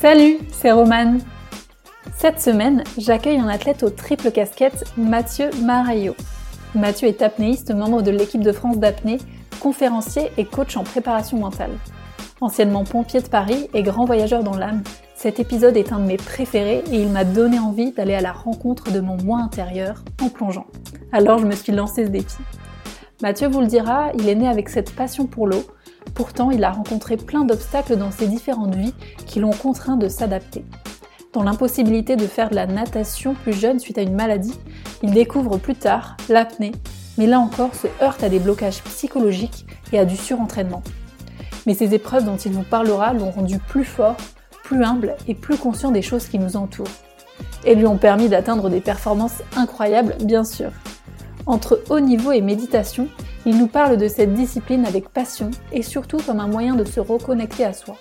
Salut, c'est Romane. Cette semaine, j'accueille un athlète aux triple casquettes, Mathieu Marayo. Mathieu est apnéiste, membre de l'équipe de France d'apnée, conférencier et coach en préparation mentale. Anciennement pompier de Paris et grand voyageur dans l'âme, cet épisode est un de mes préférés et il m'a donné envie d'aller à la rencontre de mon moi intérieur en plongeant. Alors je me suis lancé ce défi. Mathieu vous le dira, il est né avec cette passion pour l'eau. Pourtant, il a rencontré plein d'obstacles dans ses différentes vies qui l'ont contraint de s'adapter. Dans l'impossibilité de faire de la natation plus jeune suite à une maladie, il découvre plus tard l'apnée, mais là encore se heurte à des blocages psychologiques et à du surentraînement. Mais ces épreuves dont il nous parlera l'ont rendu plus fort, plus humble et plus conscient des choses qui nous entourent. Et lui ont permis d'atteindre des performances incroyables, bien sûr. Entre haut niveau et méditation, il nous parle de cette discipline avec passion et surtout comme un moyen de se reconnecter à soi.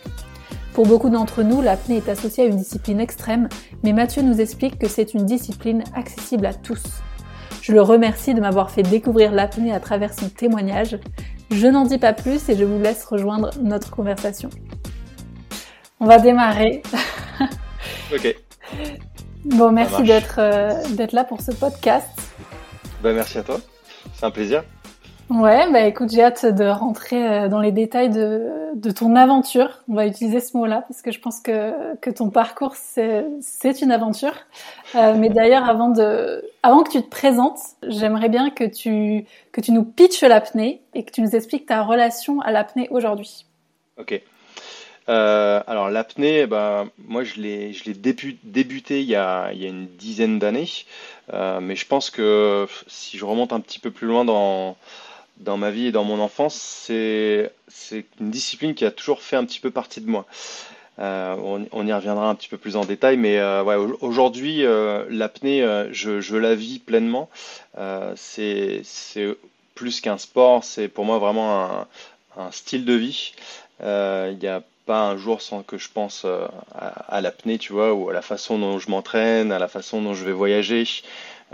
Pour beaucoup d'entre nous, l'apnée est associée à une discipline extrême, mais Mathieu nous explique que c'est une discipline accessible à tous. Je le remercie de m'avoir fait découvrir l'apnée à travers son témoignage. Je n'en dis pas plus et je vous laisse rejoindre notre conversation. On va démarrer. ok. Bon, merci d'être euh, d'être là pour ce podcast. Bah, merci à toi. C'est un plaisir. Ouais, bah écoute, j'ai hâte de rentrer euh, dans les détails de, de ton aventure. On va utiliser ce mot-là parce que je pense que, que ton parcours, c'est une aventure. Euh, mais d'ailleurs, avant, de, avant que tu te présentes, j'aimerais bien que tu, que tu nous pitches l'apnée et que tu nous expliques ta relation à l'apnée aujourd'hui. Ok. Euh, alors l'apnée, eh ben, moi je l'ai je l'ai débuté il y a, il y a une dizaine d'années, euh, mais je pense que si je remonte un petit peu plus loin dans dans ma vie et dans mon enfance, c'est une discipline qui a toujours fait un petit peu partie de moi. Euh, on, y reviendra un petit peu plus en détail, mais ouais, aujourd'hui l'apnée, je, je la vis pleinement. c'est plus qu'un sport, c'est pour moi vraiment un, un style de vie. Il y a pas un jour sans que je pense euh, à, l'apnée, tu vois, ou à la façon dont je m'entraîne, à la façon dont je vais voyager.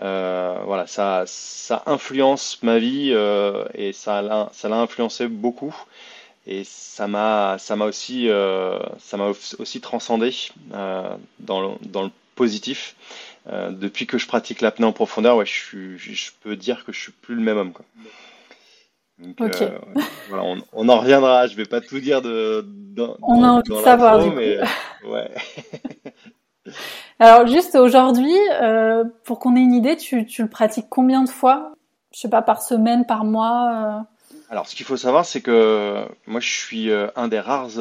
Euh, voilà, ça, ça influence ma vie euh, et ça l'a, influencé beaucoup. Et ça m'a, aussi, ça m'a aussi transcendé dans le, dans le positif. depuis que je pratique l'apnée en profondeur, ouais, je, je peux dire que je suis plus le même homme. Quoi. Euh, voilà, on, en reviendra. Je vais pas tout dire de. on a envie de savoir. mais, ouais. Alors juste aujourd'hui, euh, pour qu'on ait une idée, tu, tu, le pratiques combien de fois? Je sais pas, par semaine, par mois euh? Alors ce qu'il faut savoir, c'est que moi je suis un des rares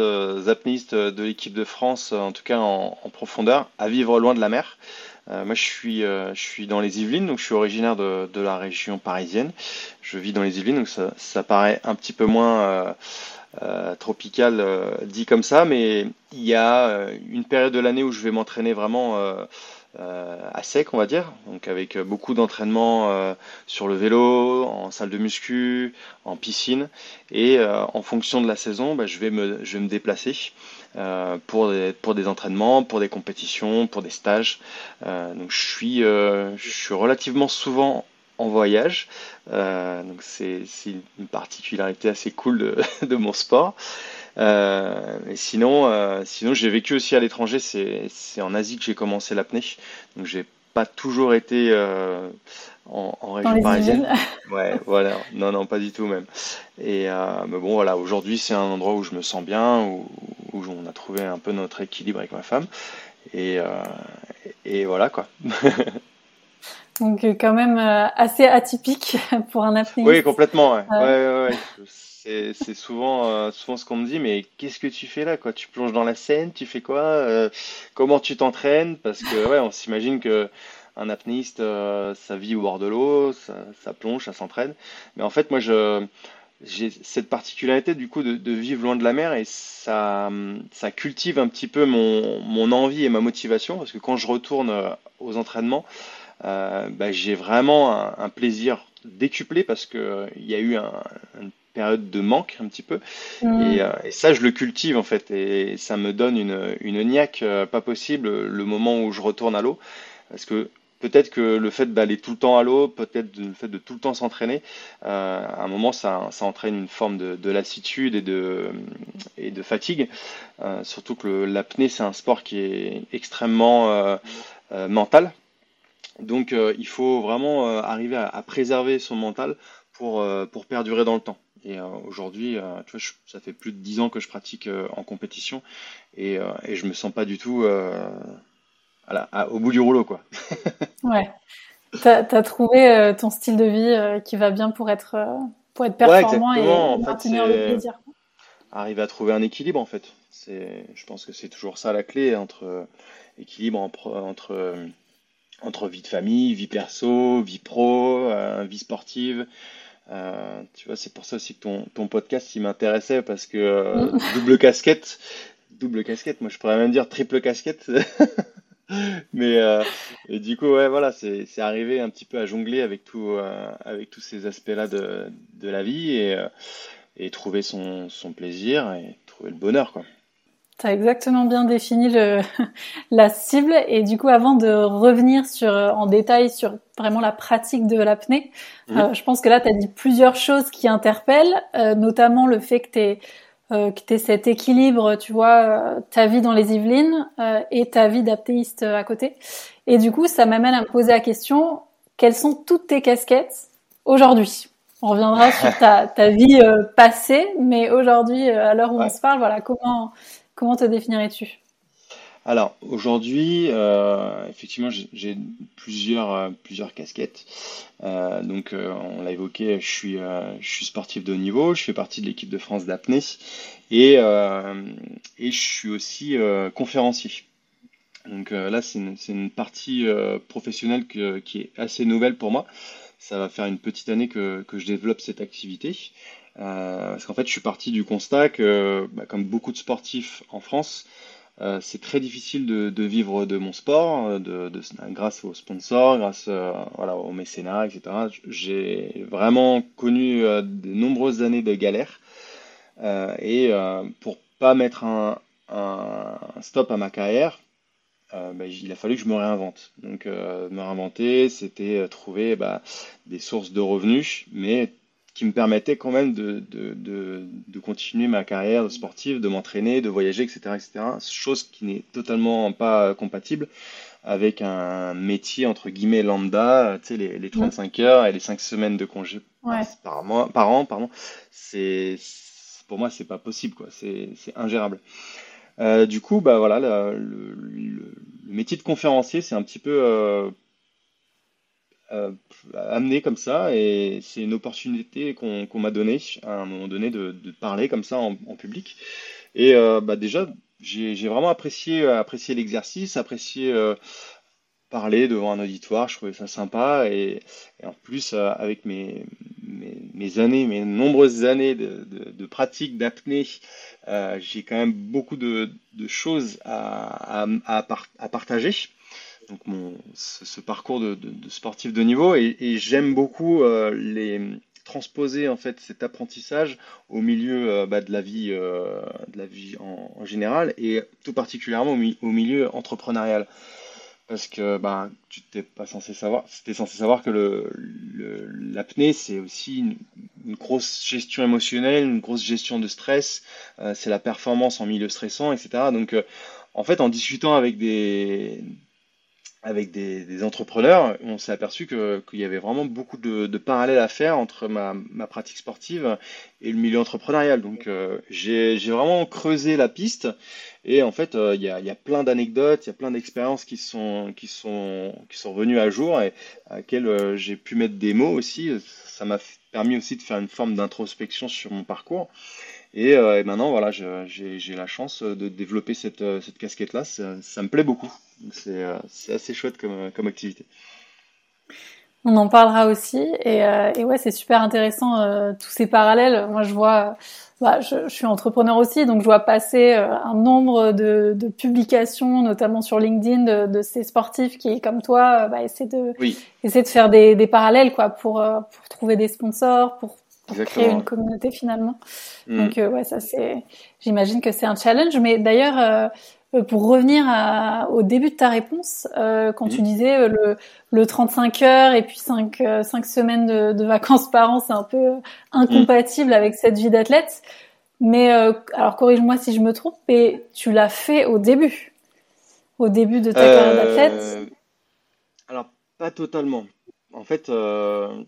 apnéistes de l'équipe de France, en tout cas en, en, profondeur, à vivre loin de la mer. Euh, moi, je suis, euh, je suis dans les Yvelines, donc je suis originaire de, de, la région parisienne. Je vis dans les Yvelines, donc ça, paraît un petit peu moins euh tropical dit comme ça, mais il y a une période de l'année où je vais m'entraîner vraiment à sec, on va dire, donc avec beaucoup d'entraînement sur le vélo, en salle de muscu, en piscine, et en fonction de la saison, bah, je, vais me, je vais me déplacer. Euh, pour, des, pour des entraînements, pour des compétitions, pour des stages. Euh, donc je suis, euh, je suis relativement souvent en voyage. Donc c'est une particularité assez cool de, mon sport. Euh, sinon, sinon j'ai vécu aussi à l'étranger. C'est en Asie que j'ai commencé l'apnée. Donc j'ai pas toujours été euh, en, en, région parisienne. Ouais, voilà. Non, non, pas du tout même. Et euh, mais bon, voilà. Aujourd'hui, c'est un endroit où je me sens bien, où, où, on a trouvé un peu notre équilibre avec ma femme. Et, euh, et voilà quoi. Donc quand même assez atypique pour un apnéiste. Oui, complètement. Ouais. ouais, ouais, ouais. C'est souvent, souvent ce qu'on me dit, mais qu'est-ce que tu fais là quoi? Tu plonges dans la Seine, tu fais quoi Comment tu t'entraînes? Parce que ouais, on s'imagine que un apnéiste, euh, ça vit au bord de l'eau, ça, plonge, ça s'entraîne. Mais en fait, moi, je, j'ai cette particularité du coup de, vivre loin de la mer et ça, ça cultive un petit peu mon, mon, envie et ma motivation parce que quand je retourne euh, aux entraînements, euh, bah, j'ai vraiment un, plaisir décuplé parce que il y a eu un, une période de manque un petit peu mmh. et, et, ça je le cultive en fait et ça me donne une, une niaque pas possible le moment où je retourne à l'eau parce que peut-être que le fait d'aller tout le temps à l'eau, peut-être le fait de tout le temps s'entraîner, euh, à un moment, ça, ça, entraîne une forme de, de, lassitude et de, et de fatigue. Euh, surtout que l'apnée, c'est un sport qui est extrêmement euh, euh mental. Donc, euh, il faut vraiment arriver à, à, préserver son mental pour, pour perdurer dans le temps. Et aujourd'hui, tu vois, ça fait plus de 10 ans que je pratique en compétition et, et je me sens pas du tout au bout du rouleau, quoi. ouais. T'as as trouvé euh, ton style de vie euh, qui va bien pour être, euh, pour être performant et maintenir le plaisir. Arriver à trouver un équilibre, en fait. Je pense que c'est toujours ça la clé entre équilibre entre, entre, vie de famille, vie perso, vie pro, vie sportive. tu vois, c'est pour ça aussi que ton, ton podcast il m'intéressait parce que double casquette, double casquette, moi je pourrais même dire triple casquette. Mais euh, et du coup, ouais, voilà, c'est arrivé un petit peu à jongler avec, tout, euh, avec tous ces aspects-là de, de, la vie et, euh, et trouver son, son, plaisir et trouver le bonheur, quoi. Tu as exactement bien défini le, la cible. Et du coup, avant de revenir sur, en détail sur vraiment la pratique de l'apnée, mmh. je pense que là, tu as dit plusieurs choses qui interpellent, notamment le fait que tu es euh, que tu cet équilibre, tu vois, euh, ta vie dans les Yvelines euh, et ta vie d'aptéiste à côté. Et du coup, ça m'amène à me poser la question, quelles sont toutes tes casquettes aujourd'hui? On reviendra sur ta, ta vie passée, mais aujourd'hui, à l'heure où on se parle, voilà, comment, comment te définirais-tu? Alors aujourd'hui, euh, effectivement, j'ai plusieurs euh, plusieurs casquettes. Euh, donc on l'a évoqué, je suis sportif de haut niveau, je fais partie de l'équipe de France d'apnée et et je suis aussi conférencier. Donc là, c'est une, une, partie professionnelle qui est assez nouvelle pour moi. Ça va faire une petite année que je développe cette activité. Parce qu'en fait, je suis parti du constat que, bah, comme beaucoup de sportifs en France, euh, c'est très difficile de, vivre de mon sport, euh, de, grâce aux sponsors, grâce euh, voilà, au mécénat, etc. J'ai vraiment connu de nombreuses années de galère. et pour pas mettre un, stop à ma carrière, bah, il a fallu que je me réinvente. Donc me réinventer, c'était trouver bah, des sources de revenus, mais qui me permettait quand même de, de, de, de continuer ma carrière sportive, de m'entraîner, de voyager, etc., etc. Chose qui n'est totalement pas compatible avec un métier entre guillemets lambda, tu sais, les, les 35 heures et les 5 semaines de congé par, mois, par an, pardon. C'est, pour moi, c'est pas possible, quoi. C'est, c'est ingérable. Euh, du coup, bah voilà, le, le, le, métier de conférencier, c'est un petit peu euh, euh, amené comme ça et c'est une opportunité qu'on m'a donnée à un moment donné de, parler comme ça en, public. Et euh, bah déjà, j'ai vraiment apprécié, apprécié l'exercice, apprécié euh, parler devant un auditoire, je trouvais ça sympa et, en plus euh, avec mes, années, mes nombreuses années de, pratique d'apnée, j'ai quand même beaucoup de, choses à partager donc mon, ce, parcours de, sportif de niveau et, j'aime beaucoup euh, les transposer en fait cet apprentissage au milieu euh, bah, de la vie, euh, de la vie en, général et tout particulièrement au, milieu entrepreneurial parce que bah, tu t'es pas censé savoir, c'était censé savoir que le, l'apnée c'est aussi une, une, grosse gestion émotionnelle, une grosse gestion de stress, c'est la performance en milieu stressant, etc. Donc en fait en discutant avec des avec des, des, entrepreneurs, on s'est aperçu qu'il y avait vraiment beaucoup de, de, parallèles à faire entre ma, ma, pratique sportive et le milieu entrepreneurial. Donc euh, j'ai vraiment creusé la piste et en fait euh, il y, a, y, a, plein d'anecdotes, il y a plein d'expériences qui sont, qui, sont, qui sont venues à jour et à laquelle euh, j'ai pu mettre des mots aussi. Ça m'a permis aussi de faire une forme d'introspection sur mon parcours. Et, euh, et maintenant, voilà, j'ai la chance de développer cette, euh, cette casquette-là. Ça, ça, me plaît beaucoup. Euh, c'est assez chouette comme, comme activité. On en parlera aussi. Et, euh, et ouais, c'est super intéressant, euh, tous ces parallèles. Moi, je vois, bah, je, je, suis entrepreneur aussi, donc je vois passer un nombre de, de, publications, notamment sur LinkedIn, de, de, ces sportifs qui, comme toi, bah, essaient, de, oui. essaient de faire des, des parallèles quoi, pour, pour trouver des sponsors, pour pour créer une communauté finalement. Mm. Donc ouais, ça c'est, j'imagine que c'est un challenge. Mais d'ailleurs, pour revenir au début de ta réponse, quand tu mm. disais le, le 35 heures et puis 5, 5 semaines de, de vacances par an, c'est un peu incompatible avec cette vie d'athlète. Mais alors corrige-moi si je me trompe, mais tu l'as fait au début, au début de ta carrière d'athlète. Alors pas totalement. En fait, euh,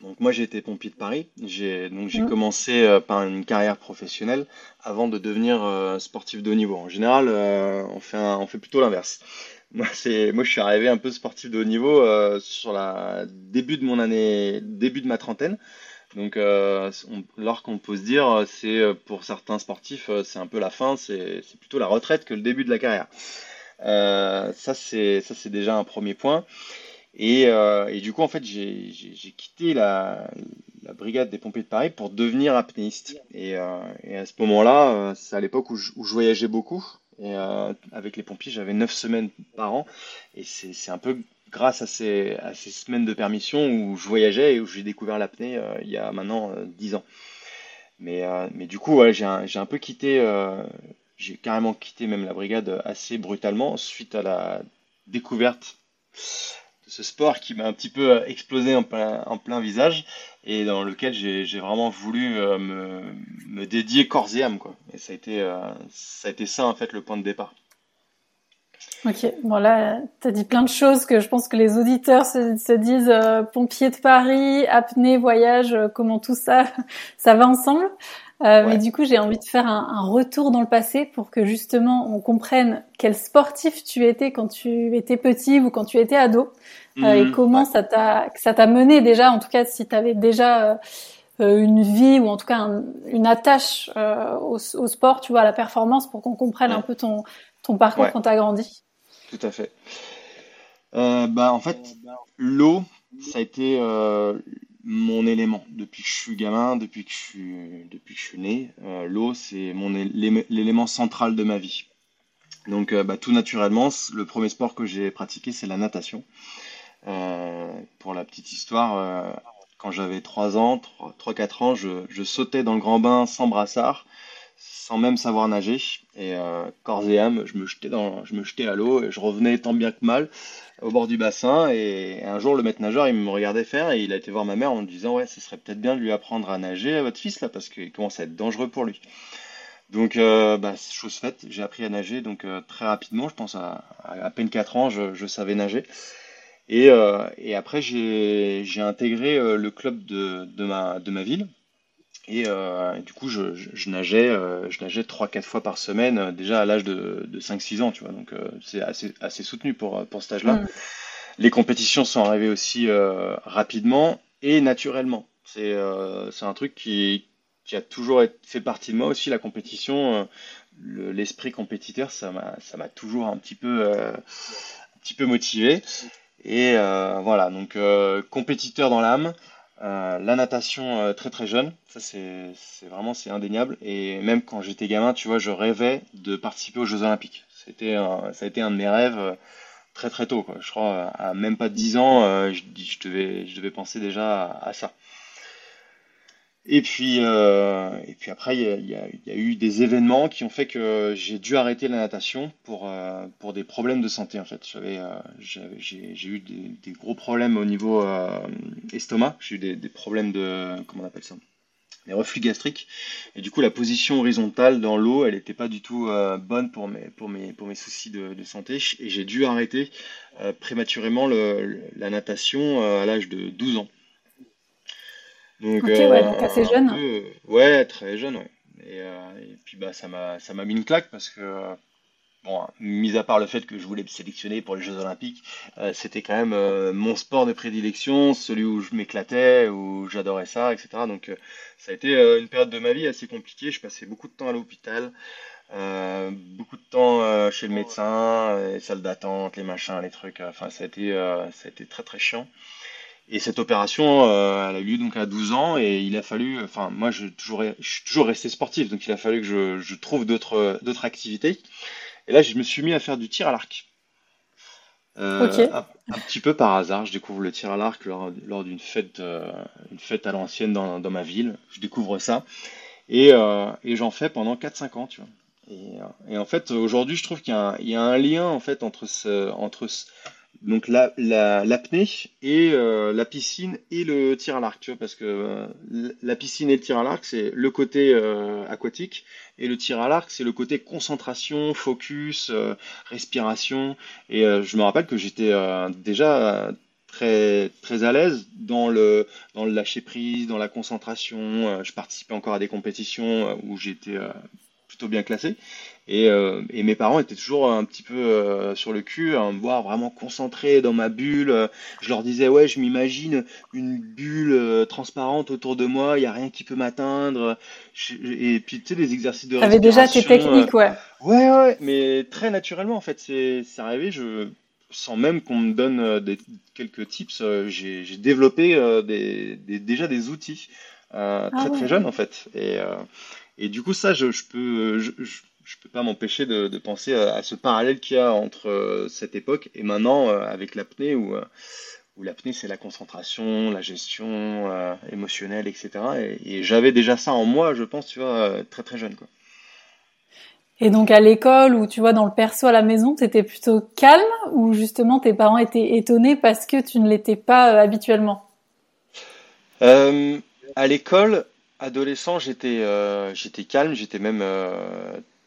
donc moi j'ai été pompier de Paris. J'ai donc j'ai mmh. commencé euh, par une carrière professionnelle avant de devenir euh, sportif de haut niveau. En général, on fait on fait plutôt l'inverse. Moi c'est moi je suis arrivé un peu sportif de haut niveau sur la début de mon année, début de ma trentaine. Donc, alors qu'on peut se dire, c'est pour certains sportifs, c'est un peu la fin, c'est plutôt la retraite que le début de la carrière. ça, c'est ça, c'est déjà un premier point. Et, euh, et, du coup, en fait, j'ai quitté la, brigade des pompiers de Paris pour devenir apnéiste. Et, euh, à ce moment-là, euh, c'est à l'époque où, je voyageais beaucoup. Et avec les pompiers, j'avais 9 semaines par an. Et c'est un peu grâce à ces, semaines de permission où je voyageais et où j'ai découvert l'apnée il y a maintenant 10 ans. Mais, du coup, j'ai un, peu quitté, j'ai carrément quitté même la brigade assez brutalement suite à la découverte ce sport qui m'a un petit peu euh, explosé en plein, en plein visage et dans lequel j'ai vraiment voulu euh, me, me, dédier corps et âme. Quoi. Et ça a, été, euh, ça a été ça, en fait, le point de départ. Ok, bon là, tu as dit plein de choses que je pense que les auditeurs se, se disent pompier de Paris, apnée, voyage, comment tout ça, ça va ensemble. Euh, Mais du coup, j'ai envie de faire un, un, retour dans le passé pour que justement on comprenne quel sportif tu étais quand tu étais petit ou quand tu étais ado euh, et mhm. comment ça t'a ça t'a mené déjà. En tout cas, si tu avais déjà euh, euh, une vie ou en tout cas une attache au, au, sport, tu vois, à la performance, pour qu'on comprenne un peu ton ton parcours quand tu as grandi. Tout à fait. bah en fait, l'eau, ça a été mon élément depuis que je suis gamin, depuis que je suis, depuis que je suis né. Euh, l'eau, c'est mon l'élément central de ma vie. Donc, euh, bah, tout naturellement, le premier sport que j'ai pratiqué, c'est la natation. Euh, pour la petite histoire, quand j'avais 3 ans, 3-4 ans, je, je, sautais dans le grand bain sans brassard, sans même savoir nager. Et corps et âme, je me jetais, dans, je me jetais à l'eau et je revenais tant bien que mal au bord du bassin et un jour le maître nageur il me regardait faire et il a été voir ma mère en me disant ouais ce serait peut-être bien de lui apprendre à nager à votre fils là parce qu'il commence à être dangereux pour lui. Donc euh, bah, chose faite, j'ai appris à nager donc euh, très rapidement, je pense à, à, peine 4 ans je, savais nager. Et, euh, et après j'ai intégré euh, le club de, de, ma, de ma ville et, euh, du coup, je, je, nageais, euh, je nageais 3-4 fois par semaine, euh, déjà à l'âge de, de 5-6 ans, tu vois. Donc, c'est assez, assez soutenu pour, pour cet âge-là. Mm. Les compétitions sont arrivées aussi rapidement et naturellement. C'est un truc qui, qui a toujours fait partie de moi aussi, la compétition. L'esprit compétiteur, ça m'a toujours un petit peu, un petit peu motivé. Et voilà, donc compétiteur dans l'âme. Euh, la natation euh, très très jeune, ça c'est vraiment c'est indéniable. Et même quand j'étais gamin, tu vois, je rêvais de participer aux Jeux Olympiques. C'était ça a été un de mes rêves euh, très très tôt. Quoi. Je crois à même pas 10 ans, je, je, devais, je devais penser déjà à ça. Et puis, euh, et puis après, il y a, eu des événements qui ont fait que j'ai dû arrêter la natation pour, euh, pour des problèmes de santé. En fait, j'avais, euh, j'ai eu des, gros problèmes au niveau estomac. J'ai eu des, problèmes de, comment on appelle ça, des reflux gastriques. Et du coup, la position horizontale dans l'eau, elle n'était pas du tout bonne pour mes, pour mes, pour mes soucis de, santé. Et j'ai dû arrêter prématurément la natation à l'âge de 12 ans. Donc, ouais, euh, donc assez jeune. ouais, très jeune, ouais. Et, euh, et, puis bah ça m'a ça m'a mis une claque parce que bon, mis à part le fait que je voulais me sélectionner pour les Jeux Olympiques, euh, c'était quand même euh, mon sport de prédilection, celui où je m'éclatais, où j'adorais ça, etc. Donc euh, ça a été une période de ma vie assez compliquée. Je passais beaucoup de temps à l'hôpital, beaucoup de temps chez le médecin, les salles d'attente, les machins, les trucs. Enfin, ça a été ça a été très très chiant. Et cette opération, euh, elle a eu lieu donc à 12 ans et il a fallu, enfin moi je, toujours, je suis toujours resté sportif, donc il a fallu que je, je trouve d'autres d'autres activités. Et là je me suis mis à faire du tir à l'arc. un, petit peu par hasard, je découvre le tir à l'arc lors, d'une fête, une fête à l'ancienne dans, dans, ma ville. Je découvre ça et, et j'en fais pendant 4-5 ans, tu vois. Et, et en fait, aujourd'hui, je trouve qu'il y, y, a un lien en fait entre ce, entre ce, donc la, l'apnée et euh, la piscine et le tir à l'arc, tu vois, parce que euh, la piscine et le tir à l'arc, c'est le côté euh, aquatique, et le tir à l'arc, c'est le côté concentration, focus, respiration. Et je me rappelle que j'étais déjà très, très à l'aise dans le, dans le lâcher prise, dans la concentration. je participais encore à des compétitions où j'étais plutôt bien classé. Euh, et, mes parents étaient toujours un petit peu euh, sur le cul, à me voir vraiment concentré dans ma bulle. Je leur disais, ouais, je m'imagine une bulle euh, transparente autour de moi, il n'y a rien qui peut m'atteindre. Et puis, tu sais, des exercices de T'avais déjà tes techniques, ouais. Ouais, ouais, mais très naturellement, en fait. C'est arrivé, je, sans même qu'on me donne des, quelques tips, j'ai développé des, déjà des outils ah très, très jeunes, en fait. Et, et du coup, ça, je, peux... je, je peux pas m'empêcher de, penser à, ce parallèle qu'il y a entre euh, cette époque et maintenant euh, avec l'apnée où, euh, où l'apnée c'est la concentration, la gestion émotionnelle, etc. Et, j'avais déjà ça en moi, je pense, tu vois, très très jeune. Quoi. Et donc à l'école ou tu vois dans le perso à la maison, tu étais plutôt calme ou justement tes parents étaient étonnés parce que tu ne l'étais pas habituellement? À l'école, adolescent, j'étais j'étais calme, j'étais même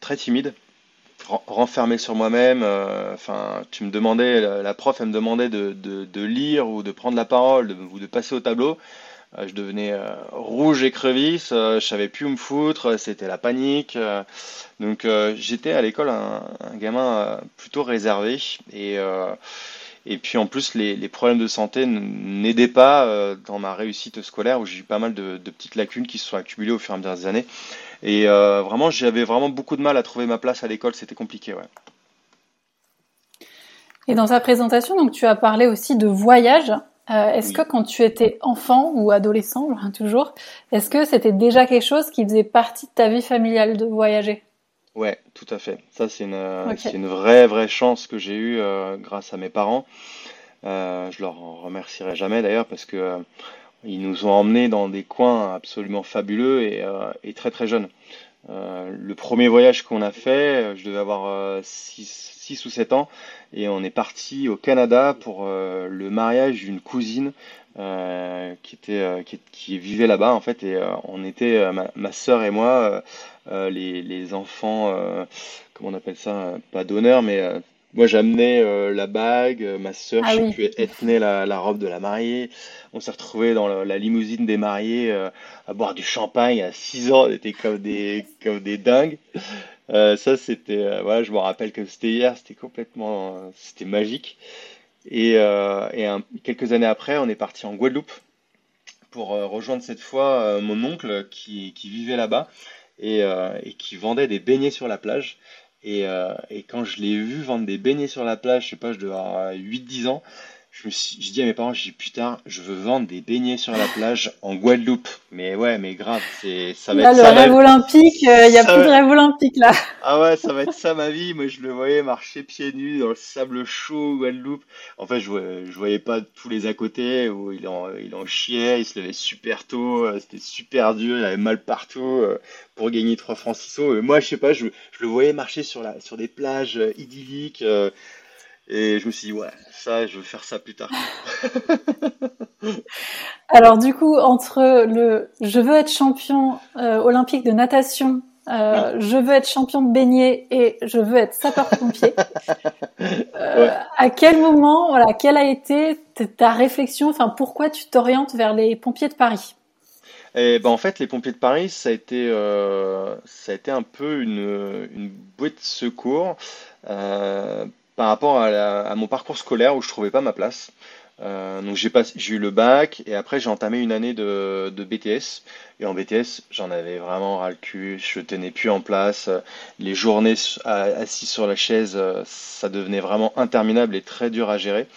très timide, renfermé sur moi-même. Euh, enfin, tu me demandais, la, prof, elle me demandait de, lire ou de prendre la parole ou de passer au tableau. Euh, je devenais euh, rouge et crevice, je savais plus où me foutre, c'était la panique. donc j'étais à l'école un, gamin plutôt réservé et et puis en plus, les, problèmes de santé n'aidaient pas dans ma réussite scolaire où j'ai eu pas mal de, de, petites lacunes qui se sont accumulées au fur et à mesure des années. Et euh, vraiment, j'avais vraiment beaucoup de mal à trouver ma place à l'école, c'était compliqué, ouais. Et dans sa présentation, donc tu as parlé aussi de voyage. Euh, est-ce que quand tu étais enfant ou adolescent, toujours, est-ce que c'était déjà quelque chose qui faisait partie de ta vie familiale de voyager? Ouais, tout à fait. Ça, c'est une, une vraie, vraie chance que j'ai eue euh, grâce à mes parents. je leur en remercierai jamais d'ailleurs parce que ils nous ont emmenés dans des coins absolument fabuleux et, euh, très très jeunes. Euh, le premier voyage qu'on a fait, je devais avoir 6, euh, ou 7 ans, et on est parti au Canada pour le mariage d'une cousine qui, était, qui, vivait là-bas en fait, et on était, ma, ma sœur et moi, les, les, enfants, comment on appelle ça, pas d'honneur, mais moi, j'amenais euh, la bague, euh, ma sœur, ah je sais elle tenait la, robe de la mariée. On s'est retrouvés dans la, limousine des mariés euh, à boire du champagne à 6 ans. On était comme des, comme des dingues. ça, c'était, voilà, je me rappelle que c'était hier, c'était complètement, c'était magique. Et, et quelques années après, on est parti en Guadeloupe pour rejoindre cette fois mon oncle qui, qui vivait là-bas et, et qui vendait des beignets sur la plage. Et, euh, et, quand je l'ai vu vendre des beignets sur la plage, je sais pas, je devais avoir 8-10 ans, je me suis, je dis à mes parents, je dis putain, je veux vendre des beignets sur la plage en Guadeloupe. Mais ouais, mais grave, c'est ça va là, être le rêve olympique, il euh, y a plus de rêve olympique là. Ah ouais, ça va être ça ma vie. Moi, je le voyais marcher pieds nus dans le sable chaud Guadeloupe. En fait, je voyais, je voyais pas tous les à côté où il en, il en chiait, il se levait super tôt, euh, c'était super dur, il avait mal partout euh, pour gagner 3 francs 6 Et moi, je sais pas, je, je, le voyais marcher sur la, sur des plages idylliques. Et je me suis dit, ouais, ça, je veux faire ça plus tard. Alors, du coup, entre le je veux être champion euh, olympique de natation, euh, je veux être champion de beignet et je veux être sapeur-pompier, euh, à quel moment, voilà, quelle a été ta réflexion, enfin, pourquoi tu t'orientes vers les pompiers de Paris? Et ben en fait, les pompiers de Paris, ça a été, ça a été un peu une, une bouée de secours par rapport à, mon parcours scolaire où je trouvais pas ma place. Euh, donc j'ai eu le bac et après j'ai entamé une année de, BTS et en BTS j'en avais vraiment ras le cul, je tenais plus en place, les journées assis sur la chaise ça devenait vraiment interminable et très dur à gérer.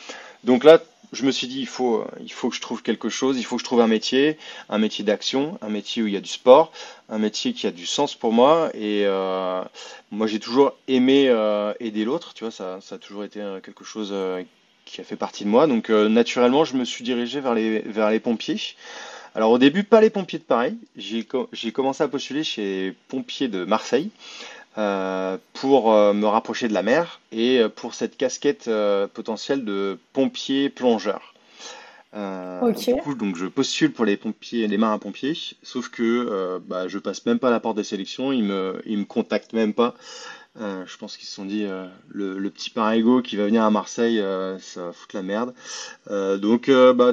Donc là je me suis dit, il faut, il faut que je trouve quelque chose, il faut que je trouve un métier, un métier d'action, un métier où il y a du sport, un métier qui a du sens pour moi. Et euh, moi, j'ai toujours aimé euh, aider l'autre, tu vois, ça, ça, a toujours été euh, quelque chose qui a fait partie de moi. Donc naturellement, je me suis dirigé vers les, vers les pompiers. Alors au début, pas les pompiers de Paris. J'ai commencé à postuler chez pompiers de Marseille pour me rapprocher de la mer et pour cette casquette potentielle de pompier plongeur. Euh, du coup, donc je postule pour les pompiers, les marins pompiers, sauf que euh, bah, je passe même pas la porte des sélections, ils me, ils me contactent même pas. Euh, je pense qu'ils se sont dit le, le, petit parigo qui va venir à Marseille, ça va foutre la merde. donc bah,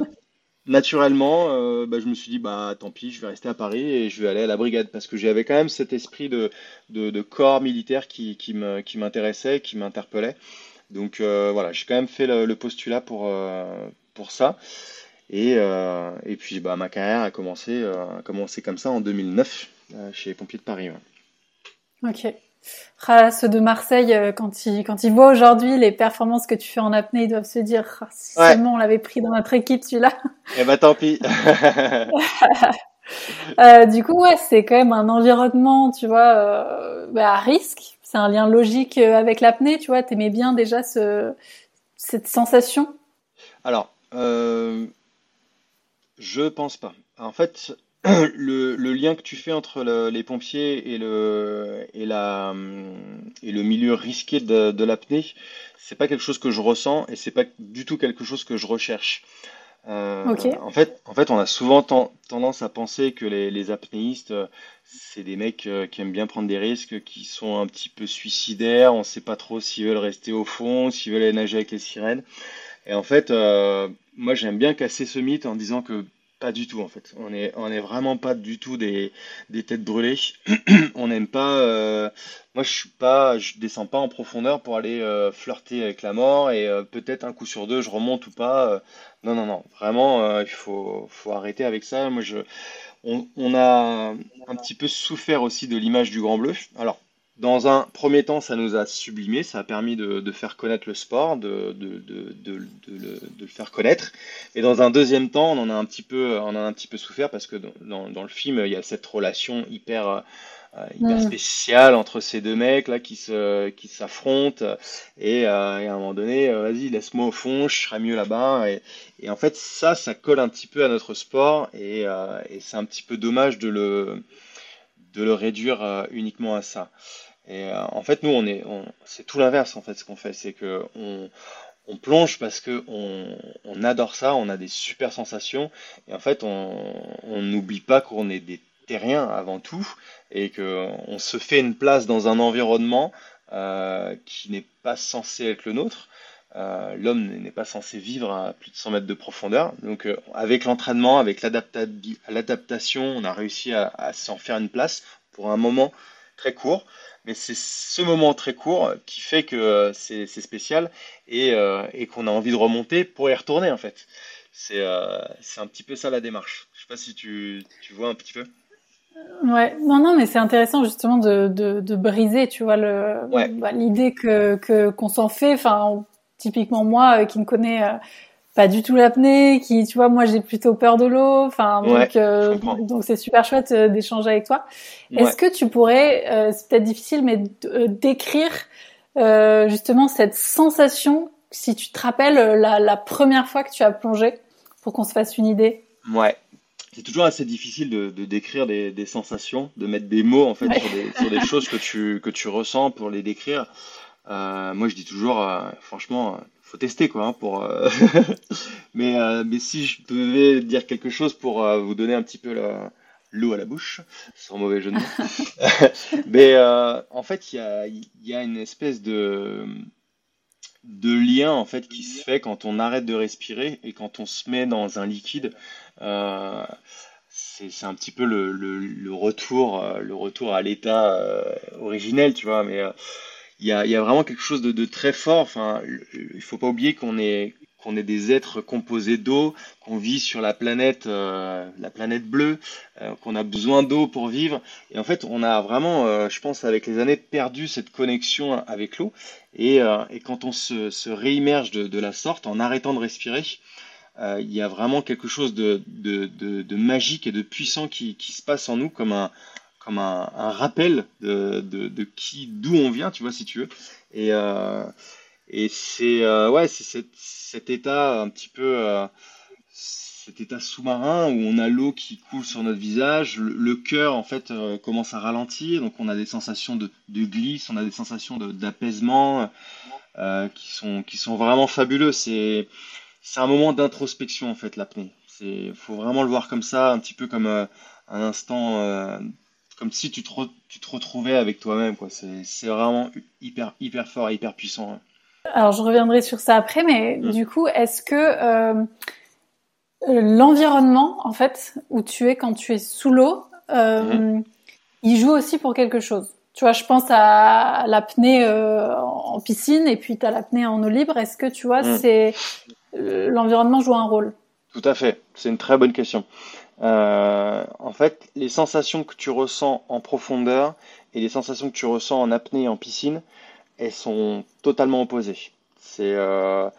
naturellement, bah, je me suis dit bah tant pis, je vais rester à Paris et je vais aller à la brigade parce que j'avais quand même cet esprit de, corps militaire qui, m'intéressait, qui m'interpellait. Donc voilà, j'ai quand même fait le, postulat pour pour ça. Et, euh, et puis bah, ma carrière a commencé, euh, commencé comme ça en 2009 euh, chez les pompiers de Paris. Ok. Ah, ceux de Marseille, quand ils, quand ils voient aujourd'hui les performances que tu fais en apnée, ils doivent se dire ah, si seulement on l'avait pris dans notre équipe celui-là. Eh bah tant pis. du coup, ouais, c'est quand même un environnement, tu vois, bah, à risque. C'est un lien logique avec l'apnée, tu vois. T'aimais bien déjà ce, cette sensation? Alors, euh, je pense pas. En fait, le, lien que tu fais entre les pompiers et le, et la, et le milieu risqué de, de l'apnée, c'est pas quelque chose que je ressens et c'est pas du tout quelque chose que je recherche. Euh, en fait, en fait, on a souvent tendance à penser que les, les apnéistes, c'est des mecs euh, qui aiment bien prendre des risques, qui sont un petit peu suicidaires. On sait pas trop s'ils veulent rester au fond, s'ils veulent aller nager avec les sirènes. Et en fait, euh, moi j'aime bien casser ce mythe en disant que pas du tout en fait. On est, on est vraiment pas du tout des, têtes brûlées. on n'aime pas. Euh, moi je suis pas, je descends pas en profondeur pour aller euh, flirter avec la mort et peut-être un coup sur deux je remonte ou pas. non non non, vraiment il faut, arrêter avec ça. Moi je, on a un petit peu souffert aussi de l'image du Grand Bleu. Alors dans un premier temps, ça nous a sublimé, ça a permis de, faire connaître le sport, de, le, faire connaître. Et dans un deuxième temps, on en a un petit peu, on a un petit peu souffert parce que dans, le film, il y a cette relation hyper, euh, hyper spéciale entre ces deux mecs là qui se, qui s'affrontent. Et, euh, et, à un moment donné, euh, vas-y, laisse-moi au fond, je serai mieux là-bas. Et, et, en fait, ça, ça colle un petit peu à notre sport et, et c'est un petit peu dommage de le de le réduire uniquement à ça. Et euh, en fait, nous, on est, c'est tout l'inverse en fait ce qu'on fait, c'est que on, on, plonge parce que on, on, adore ça, on a des super sensations, et en fait, on n'oublie pas qu'on est des terriens avant tout, et que on se fait une place dans un environnement euh, qui n'est pas censé être le nôtre. Euh, L'homme n'est pas censé vivre à plus de 100 mètres de profondeur. Donc, euh, avec l'entraînement, avec l'adaptation, on a réussi à, à s'en faire une place pour un moment très court. Mais c'est ce moment très court qui fait que euh, c'est spécial et, qu'on a envie de remonter pour y retourner en fait. C'est un petit peu ça la démarche. Je sais pas si tu, tu vois un petit peu. Ouais, non, non, mais c'est intéressant justement de, de, briser, tu vois, bah, l'idée que qu'on s'en fait. Enfin, typiquement moi, qui me connais pas du tout l'apnée, qui, tu vois, moi j'ai plutôt peur de l'eau. Enfin, donc euh, donc c'est super chouette euh, d'échanger avec toi. Est-ce que tu pourrais, euh, c'est peut-être difficile, mais décrire justement cette sensation, si tu te rappelles la, la première fois que tu as plongé, pour qu'on se fasse une idée? Ouais. C'est toujours assez difficile de, de décrire des, des, sensations, de mettre des mots en fait sur, des, sur des choses que tu que tu ressens pour les décrire. Moi, je dis toujours, franchement, faut tester quoi hein, euh, mais euh, si je devais dire quelque chose pour euh, vous donner un petit peu l'eau à la bouche sans mauvais jeu de mots mais en fait il y a une espèce de lien en fait qui se fait quand on arrête de respirer et quand on se met dans un liquide c'est un petit peu le, retour le retour à l'état originel tu vois mais il y a, vraiment quelque chose de, très fort. Enfin, il faut pas oublier qu'on est qu'on est des êtres composés d'eau, qu'on vit sur la planète, euh, la planète bleue, euh, qu'on a besoin d'eau pour vivre. Et en fait, on a vraiment, euh, je pense, avec les années, perdu cette connexion avec l'eau. Et, et, quand on se, se réimmerge de, de, la sorte, en arrêtant de respirer, il y a vraiment quelque chose de, de, de, magique et de puissant qui, qui se passe en nous, comme un, comme un, rappel de, de, qui, d'où on vient, tu vois, si tu veux. Et, euh, Et c'est ouais, c'est cet, état un petit peu, cet état sous-marin où on a l'eau qui coule sur notre visage, le, cœur en fait commence à ralentir, donc on a des sensations de, de glisse, on a des sensations d'apaisement qui sont qui sont vraiment fabuleux. C'est c'est un moment d'introspection en fait l'apnée. C'est faut vraiment le voir comme ça, un petit peu comme un instant comme si tu te, tu te retrouvais avec toi-même. quoi. C'est vraiment hyper, hyper fort et hyper puissant. Hein. Alors, je reviendrai sur ça après, mais mmh. du coup, est-ce que euh, l'environnement, en fait, où tu es quand tu es sous l'eau, euh, mmh. il joue aussi pour quelque chose? Tu vois, je pense à l'apnée euh, en piscine et puis tu as l'apnée en eau libre. Est-ce que tu vois, mmh. c'est l'environnement joue un rôle? Tout à fait. C'est une très bonne question. Euh, en fait, les sensations que tu ressens en profondeur et les sensations que tu ressens en apnée et en piscine, elles sont totalement opposées. C'est euh,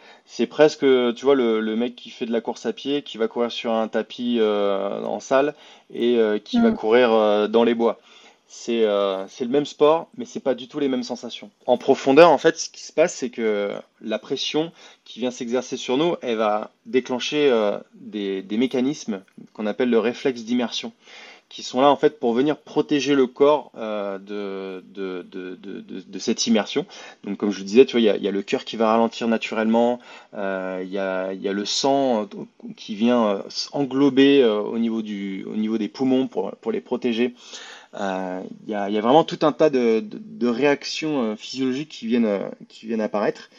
presque, tu vois, le, le, mec qui fait de la course à pied, qui va courir sur un tapis euh, en salle et euh, qui va mm. courir dans les bois. Euh, c'est le même sport, mais c'est pas du tout les mêmes sensations. En profondeur, en fait, ce qui se passe, c'est que la pression qui vient s'exercer sur nous, elle va déclencher euh, des, mécanismes qu'on appelle le réflexe d'immersion, qui sont là en fait pour venir protéger le corps euh, de, cette immersion. Donc, comme je le disais, tu vois, il y a, le cœur qui va ralentir naturellement, il y a, le sang qui vient englober au niveau des poumons pour les protéger. Euh, il y, a, vraiment tout un tas de, réactions euh, physiologiques qui viennent, euh, qui viennent apparaître.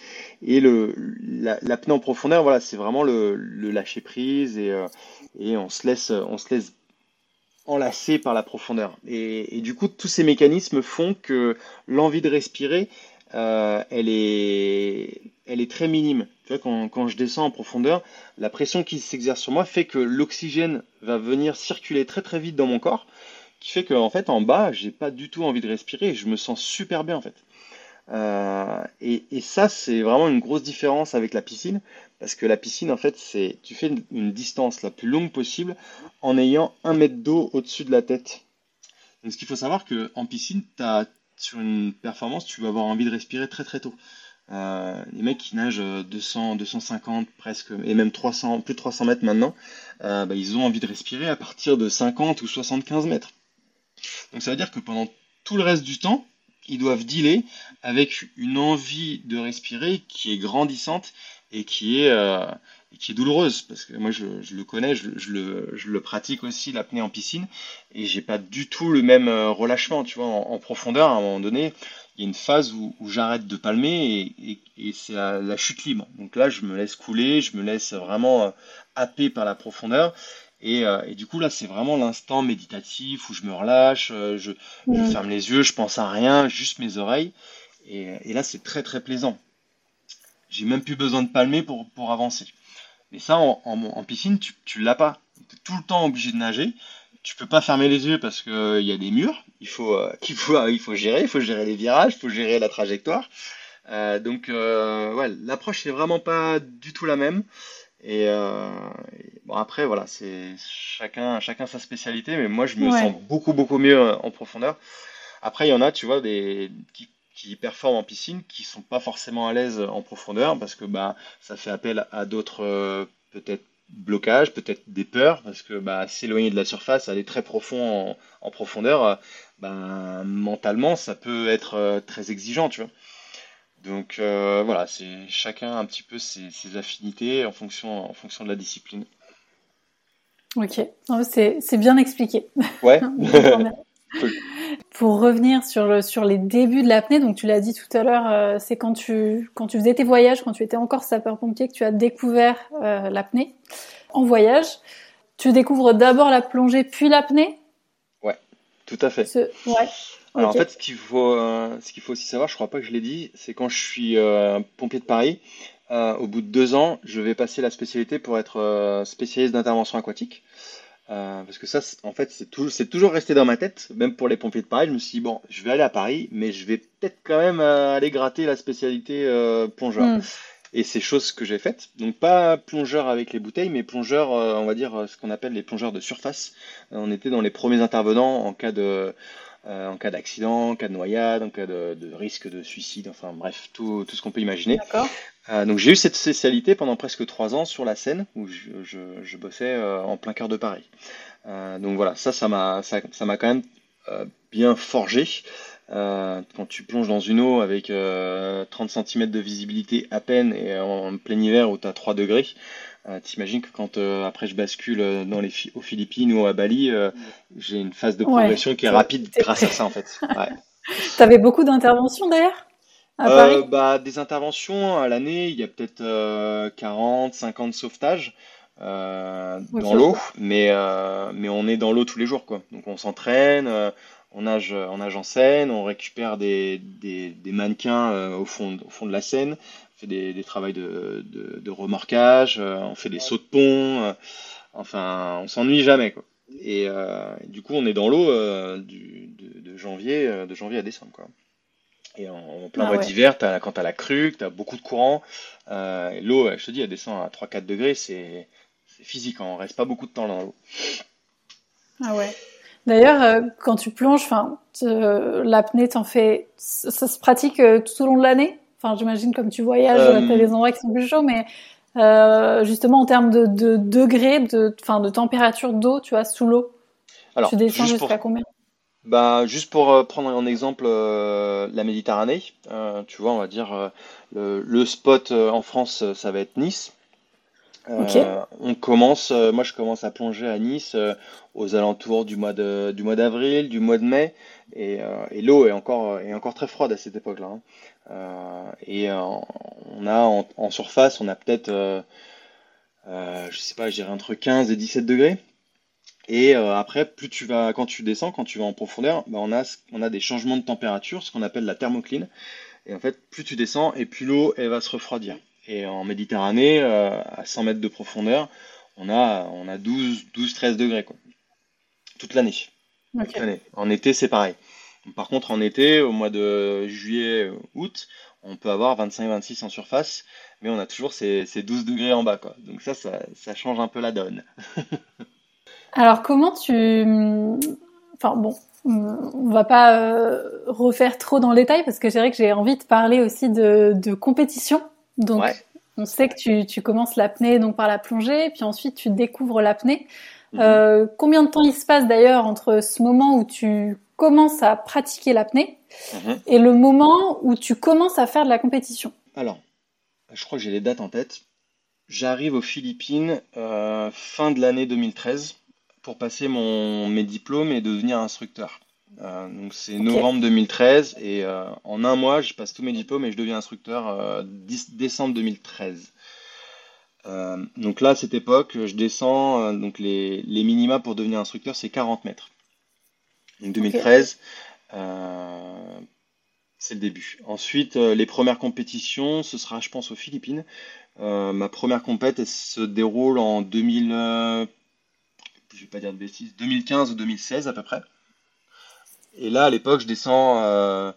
Et le, l'apnée en profondeur, voilà, c'est vraiment le, lâcher prise et, on se laisse, on se laisse enlacer par la profondeur. Et, du coup, tous ces mécanismes font que l'envie de respirer, elle, est, elle est très minime. Quand, quand, je descends en profondeur, la pression qui s'exerce sur moi fait que l'oxygène va venir circuler très très vite dans mon corps qui fait qu'en fait en bas j'ai pas du tout envie de respirer et je me sens super bien en fait. Euh, et, ça c'est vraiment une grosse différence avec la piscine parce que la piscine en fait c'est tu fais une, distance la plus longue possible en ayant un mètre d'eau au-dessus de la tête. Donc ce qu'il faut savoir que en piscine sur une performance tu vas avoir envie de respirer très très tôt. Euh, les mecs qui nagent 200, 250 presque, et même 300, plus de 300 mètres maintenant, euh, bah, ils ont envie de respirer à partir de 50 ou 75 mètres. Donc ça veut dire que pendant tout le reste du temps, ils doivent dealer avec une envie de respirer qui est grandissante et qui est, euh, qui est douloureuse. Parce que moi, je, le connais, je, le, pratique aussi, l'apnée en piscine, et j'ai pas du tout le même euh, relâchement. Tu vois, en, profondeur, à un moment donné, il y a une phase où, j'arrête de palmer et, c'est la, chute libre. Donc là, je me laisse couler, je me laisse vraiment euh, happer par la profondeur. Euh, et, du coup, là, c'est vraiment l'instant méditatif où je me relâche, euh, je, ferme les yeux, je pense à rien, juste mes oreilles. Et, là, c'est très très plaisant. J'ai même plus besoin de palmer pour, pour avancer. Mais ça, en, piscine, tu, tu l'as pas. Tu es tout le temps obligé de nager. Tu peux pas fermer les yeux parce qu'il euh, y a des murs. Il faut, il, faut, il faut gérer. Il faut gérer les virages, il faut gérer la trajectoire. donc, ouais, l'approche n'est vraiment pas du tout la même. Et, Bon, après, voilà, c'est chacun, chacun sa spécialité, mais moi, je me sens beaucoup, beaucoup mieux euh, en profondeur. Après, il y en a, tu vois, des, qui, qui performent en piscine, qui sont pas forcément à l'aise en profondeur, parce que bah, ça fait appel à d'autres, euh, peut-être, blocages, peut-être des peurs, parce que bah, s'éloigner de la surface, aller très profond en, en profondeur, euh, bah, mentalement, ça peut être très exigeant, tu vois. Donc voilà, c'est chacun un petit peu ses, ses, affinités en fonction, en fonction de la discipline. Ok, c'est bien expliqué. Ouais. Pour revenir sur, le, sur les débuts de l'apnée, donc tu l'as dit tout à l'heure, euh, c'est quand tu, quand tu faisais tes voyages, quand tu étais encore sapeur-pompier, que tu as découvert euh, l'apnée. En voyage, tu découvres d'abord la plongée puis l'apnée? Ouais, tout à fait. Ouais. Alors en fait, ce qu'il faut, euh, ce qu'il faut aussi savoir, je crois pas que je l'ai dit, c'est quand je suis pompier de Paris, euh, au bout de deux ans, je vais passer la spécialité pour être euh, spécialiste d'intervention aquatique. Euh, parce que ça, en fait, c'est toujours, toujours resté dans ma tête, même pour les pompiers de Paris. Je me suis dit, bon, je vais aller à Paris, mais je vais peut-être quand même aller gratter la spécialité plongeur. Hmm. Et c'est chose que j'ai faite. Donc, pas plongeur avec les bouteilles, mais plongeur, on va dire, ce qu'on appelle les plongeurs de surface. on était dans les premiers intervenants en cas de, en cas d'accident, en cas de noyade, en cas de, risque de suicide, enfin bref, tout, tout ce qu'on peut imaginer. donc j'ai eu cette spécialité pendant presque trois ans sur la scène où je, je, bossais en plein cœur de Paris. donc voilà, ça, ça m'a ça, ça m'a quand même bien forgé. Euh, quand tu plonges dans une eau avec 30 euh, cm de visibilité à peine et en plein hiver où tu as 3 degrés, euh, t'imagines que quand après je bascule dans les, aux Philippines ou à Bali, j'ai une phase de progression qui est rapide grâce à ça en fait. Ouais. tu avais beaucoup d'interventions d'ailleurs à Paris? bah, Des interventions à l'année, il y a peut-être 40, 50 sauvetages. dans l'eau, mais, mais on est dans l'eau tous les jours, quoi. Donc on s'entraîne, on nage, on nage en Seine, on récupère des, mannequins euh, au, fond, au fond de la Seine, on fait des, des travaux de, de, remorquage, euh, on fait des sauts de pont, euh, enfin, on s'ennuie jamais. Quoi. Et du coup, on est dans l'eau de, janvier, de janvier à décembre. Quoi. Et en, plein ah mois d'hiver, quand tu as la crue, tu as beaucoup de courant, l'eau, je te dis, elle descend à 3-4 degrés, c'est physique, hein, on reste pas beaucoup de temps dans l'eau. Ah ouais. D'ailleurs, euh, quand tu plonges, enfin, l'apnée, t'en fais, ça, se pratique euh, tout au long de l'année? Enfin, j'imagine comme tu voyages, euh... t'as des endroits qui sont plus chauds, mais euh, justement en termes de, de degrés, de, enfin, de température d'eau, tu vois, sous l'eau. Tu descends jusqu'à combien? Bah, juste pour prendre en exemple la Méditerranée, tu vois, on va dire le, spot en France, ça va être Nice. Euh, on commence, euh, moi je commence à plonger à Nice euh, aux alentours du mois de, du mois d'avril, du mois de mai, et, l'eau est encore, est encore très froide à cette époque-là. Hein. Et on a en, surface, on a peut-être, je sais pas, je dirais entre 15 et 17 degrés. Et après, plus tu vas, quand tu descends, quand tu vas en profondeur, bah, on, a, on a des changements de température, ce qu'on appelle la thermocline. Et en fait, plus tu descends, et plus l'eau elle va se refroidir. Et en Méditerranée, euh, à 100 mètres de profondeur, on a, on a 12, 12 13 degrés quoi. toute l'année. En été, c'est pareil. Par contre, en été, au mois de juillet, août, on peut avoir 25-26 en surface, mais on a toujours ces, ces 12 degrés en bas. Quoi. Donc ça, ça, ça change un peu la donne. Alors comment tu... Enfin bon, on va pas euh, refaire trop dans le détail parce que c'est vrai que j'ai envie de parler aussi de, de compétition donc, on sait que tu, tu commences l'apnée donc par la plongée, puis ensuite tu découvres l'apnée. Mhm. Euh, combien de temps il se passe d'ailleurs entre ce moment où tu commences à pratiquer l'apnée mhm. et le moment où tu commences à faire de la compétition Alors, je crois que j'ai les dates en tête. J'arrive aux Philippines euh, fin de l'année 2013 pour passer mon, mes diplômes et devenir instructeur. Euh, donc c'est novembre 2013 et euh, en un mois je passe tous mes diplômes et je deviens instructeur décembre 2013. donc là à cette époque je descends donc les, les, minima pour devenir instructeur c'est 40 mètres. Donc 2013 c'est le début. Ensuite les premières compétitions ce sera je pense aux Philippines. ma première compète se déroule en 2000 je vais pas dire de bêtises 2015 ou 2016 à peu près. Et là, à l'époque, je descends, euh,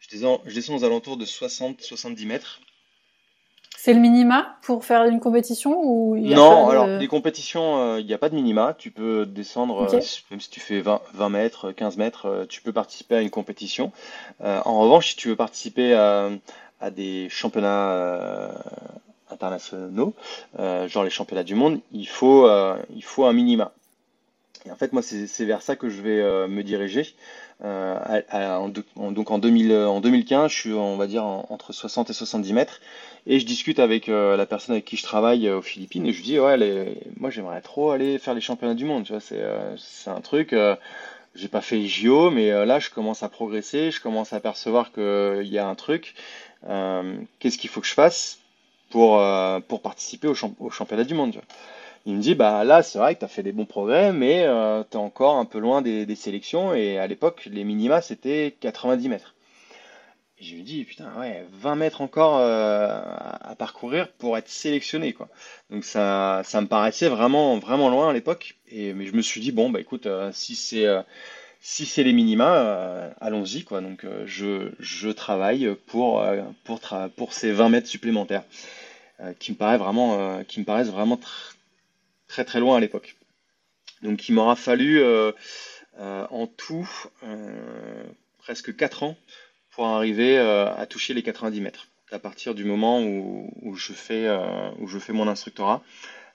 je descends, je descends aux alentours de 60-70 mètres. C'est le minima pour faire une compétition ou Non, alors les compétitions, euh, il n'y a pas de minima. Tu peux descendre, euh, même si tu fais 20, 20, mètres, 15 mètres, tu peux participer à une compétition. en revanche, si tu veux participer à, à des championnats internationaux, genre les championnats du monde, il faut, il faut un minima. Et en fait, moi, c'est vers ça que je vais me diriger. Euh, donc en, 2000, en 2015, je suis, on va dire, entre 60 et 70 mètres. Et je discute avec euh, la personne avec qui je travaille euh, aux Philippines et je lui dis, ouais, moi j'aimerais trop aller faire les championnats du monde. Tu vois, c'est c'est un truc. j'ai pas fait les JO, mais là je commence à progresser, je commence à percevoir qu'il y a un truc. Qu'est-ce qu'il faut que je fasse pour, pour participer au, au championnat du monde il me dit bah là c'est vrai que tu as fait des bons progrès mais euh, tu es encore un peu loin des, sélections et à l'époque les minima c'était 90 mètres. Et je lui dis putain ouais 20 mètres encore euh, à parcourir pour être sélectionné quoi. Donc ça ça me paraissait vraiment vraiment loin à l'époque et mais je me suis dit bon bah écoute euh, si c'est si c'est les minima, allons-y quoi. Donc je, je travaille pour pour pour ces 20 mètres supplémentaires qui me paraît vraiment qui me paraissent vraiment très très loin à l'époque. Donc il m'aura fallu euh, en tout presque 4 ans pour arriver à toucher les 90 mètres à partir du moment où, je, fais, où je fais mon instructorat.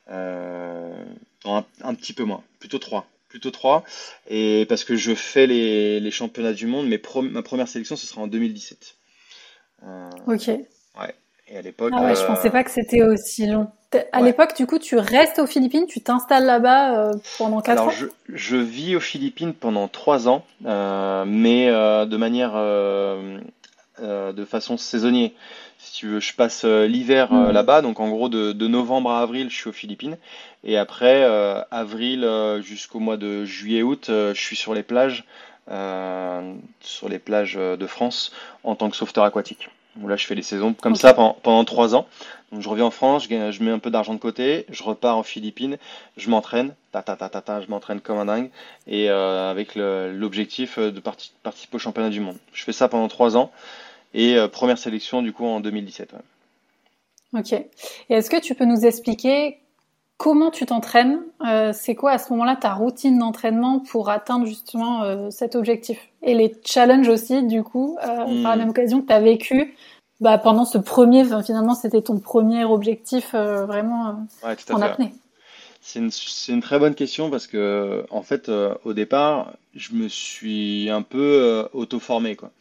un, petit peu moins, plutôt 3 plutôt 3. Et parce que je fais les, championnats du monde, mais ma première sélection, ce sera en 2017. ok. Ouais. Et à l'époque. Ah ouais, je pensais pas que c'était aussi long. À l'époque, du coup, tu restes aux Philippines, tu t'installes là-bas euh, pendant 4 Alors, ans je, je, vis aux Philippines pendant 3 ans, euh, mais euh, de manière. de façon saisonnière. Si tu veux, je passe l'hiver Mhm. là-bas, donc en gros de, de novembre à avril, je suis aux Philippines. Et après, avril jusqu'au mois de juillet-août, je suis sur les plages, sur les plages de France en tant que sauveteur aquatique là je fais les saisons comme ça pendant, trois ans. Donc je reviens en France, je, je mets un peu d'argent de côté, je repars en Philippines, je m'entraîne, ta ta ta ta ta, je m'entraîne comme un dingue, et euh, avec l'objectif de participer au championnat du monde. Je fais ça pendant trois ans, et euh, première sélection du coup en 2017. Ok. Et est-ce que tu peux nous expliquer comment tu t'entraînes euh, C'est quoi à ce moment-là ta routine d'entraînement pour atteindre justement euh, cet objectif? Et les challenges aussi, du coup, euh, par la hmm. même occasion que tu as vécu bah, pendant ce premier, finalement c'était ton premier objectif vraiment en apnée. C'est une, une, très bonne question parce que en fait au départ je me suis un peu auto-formé quoi.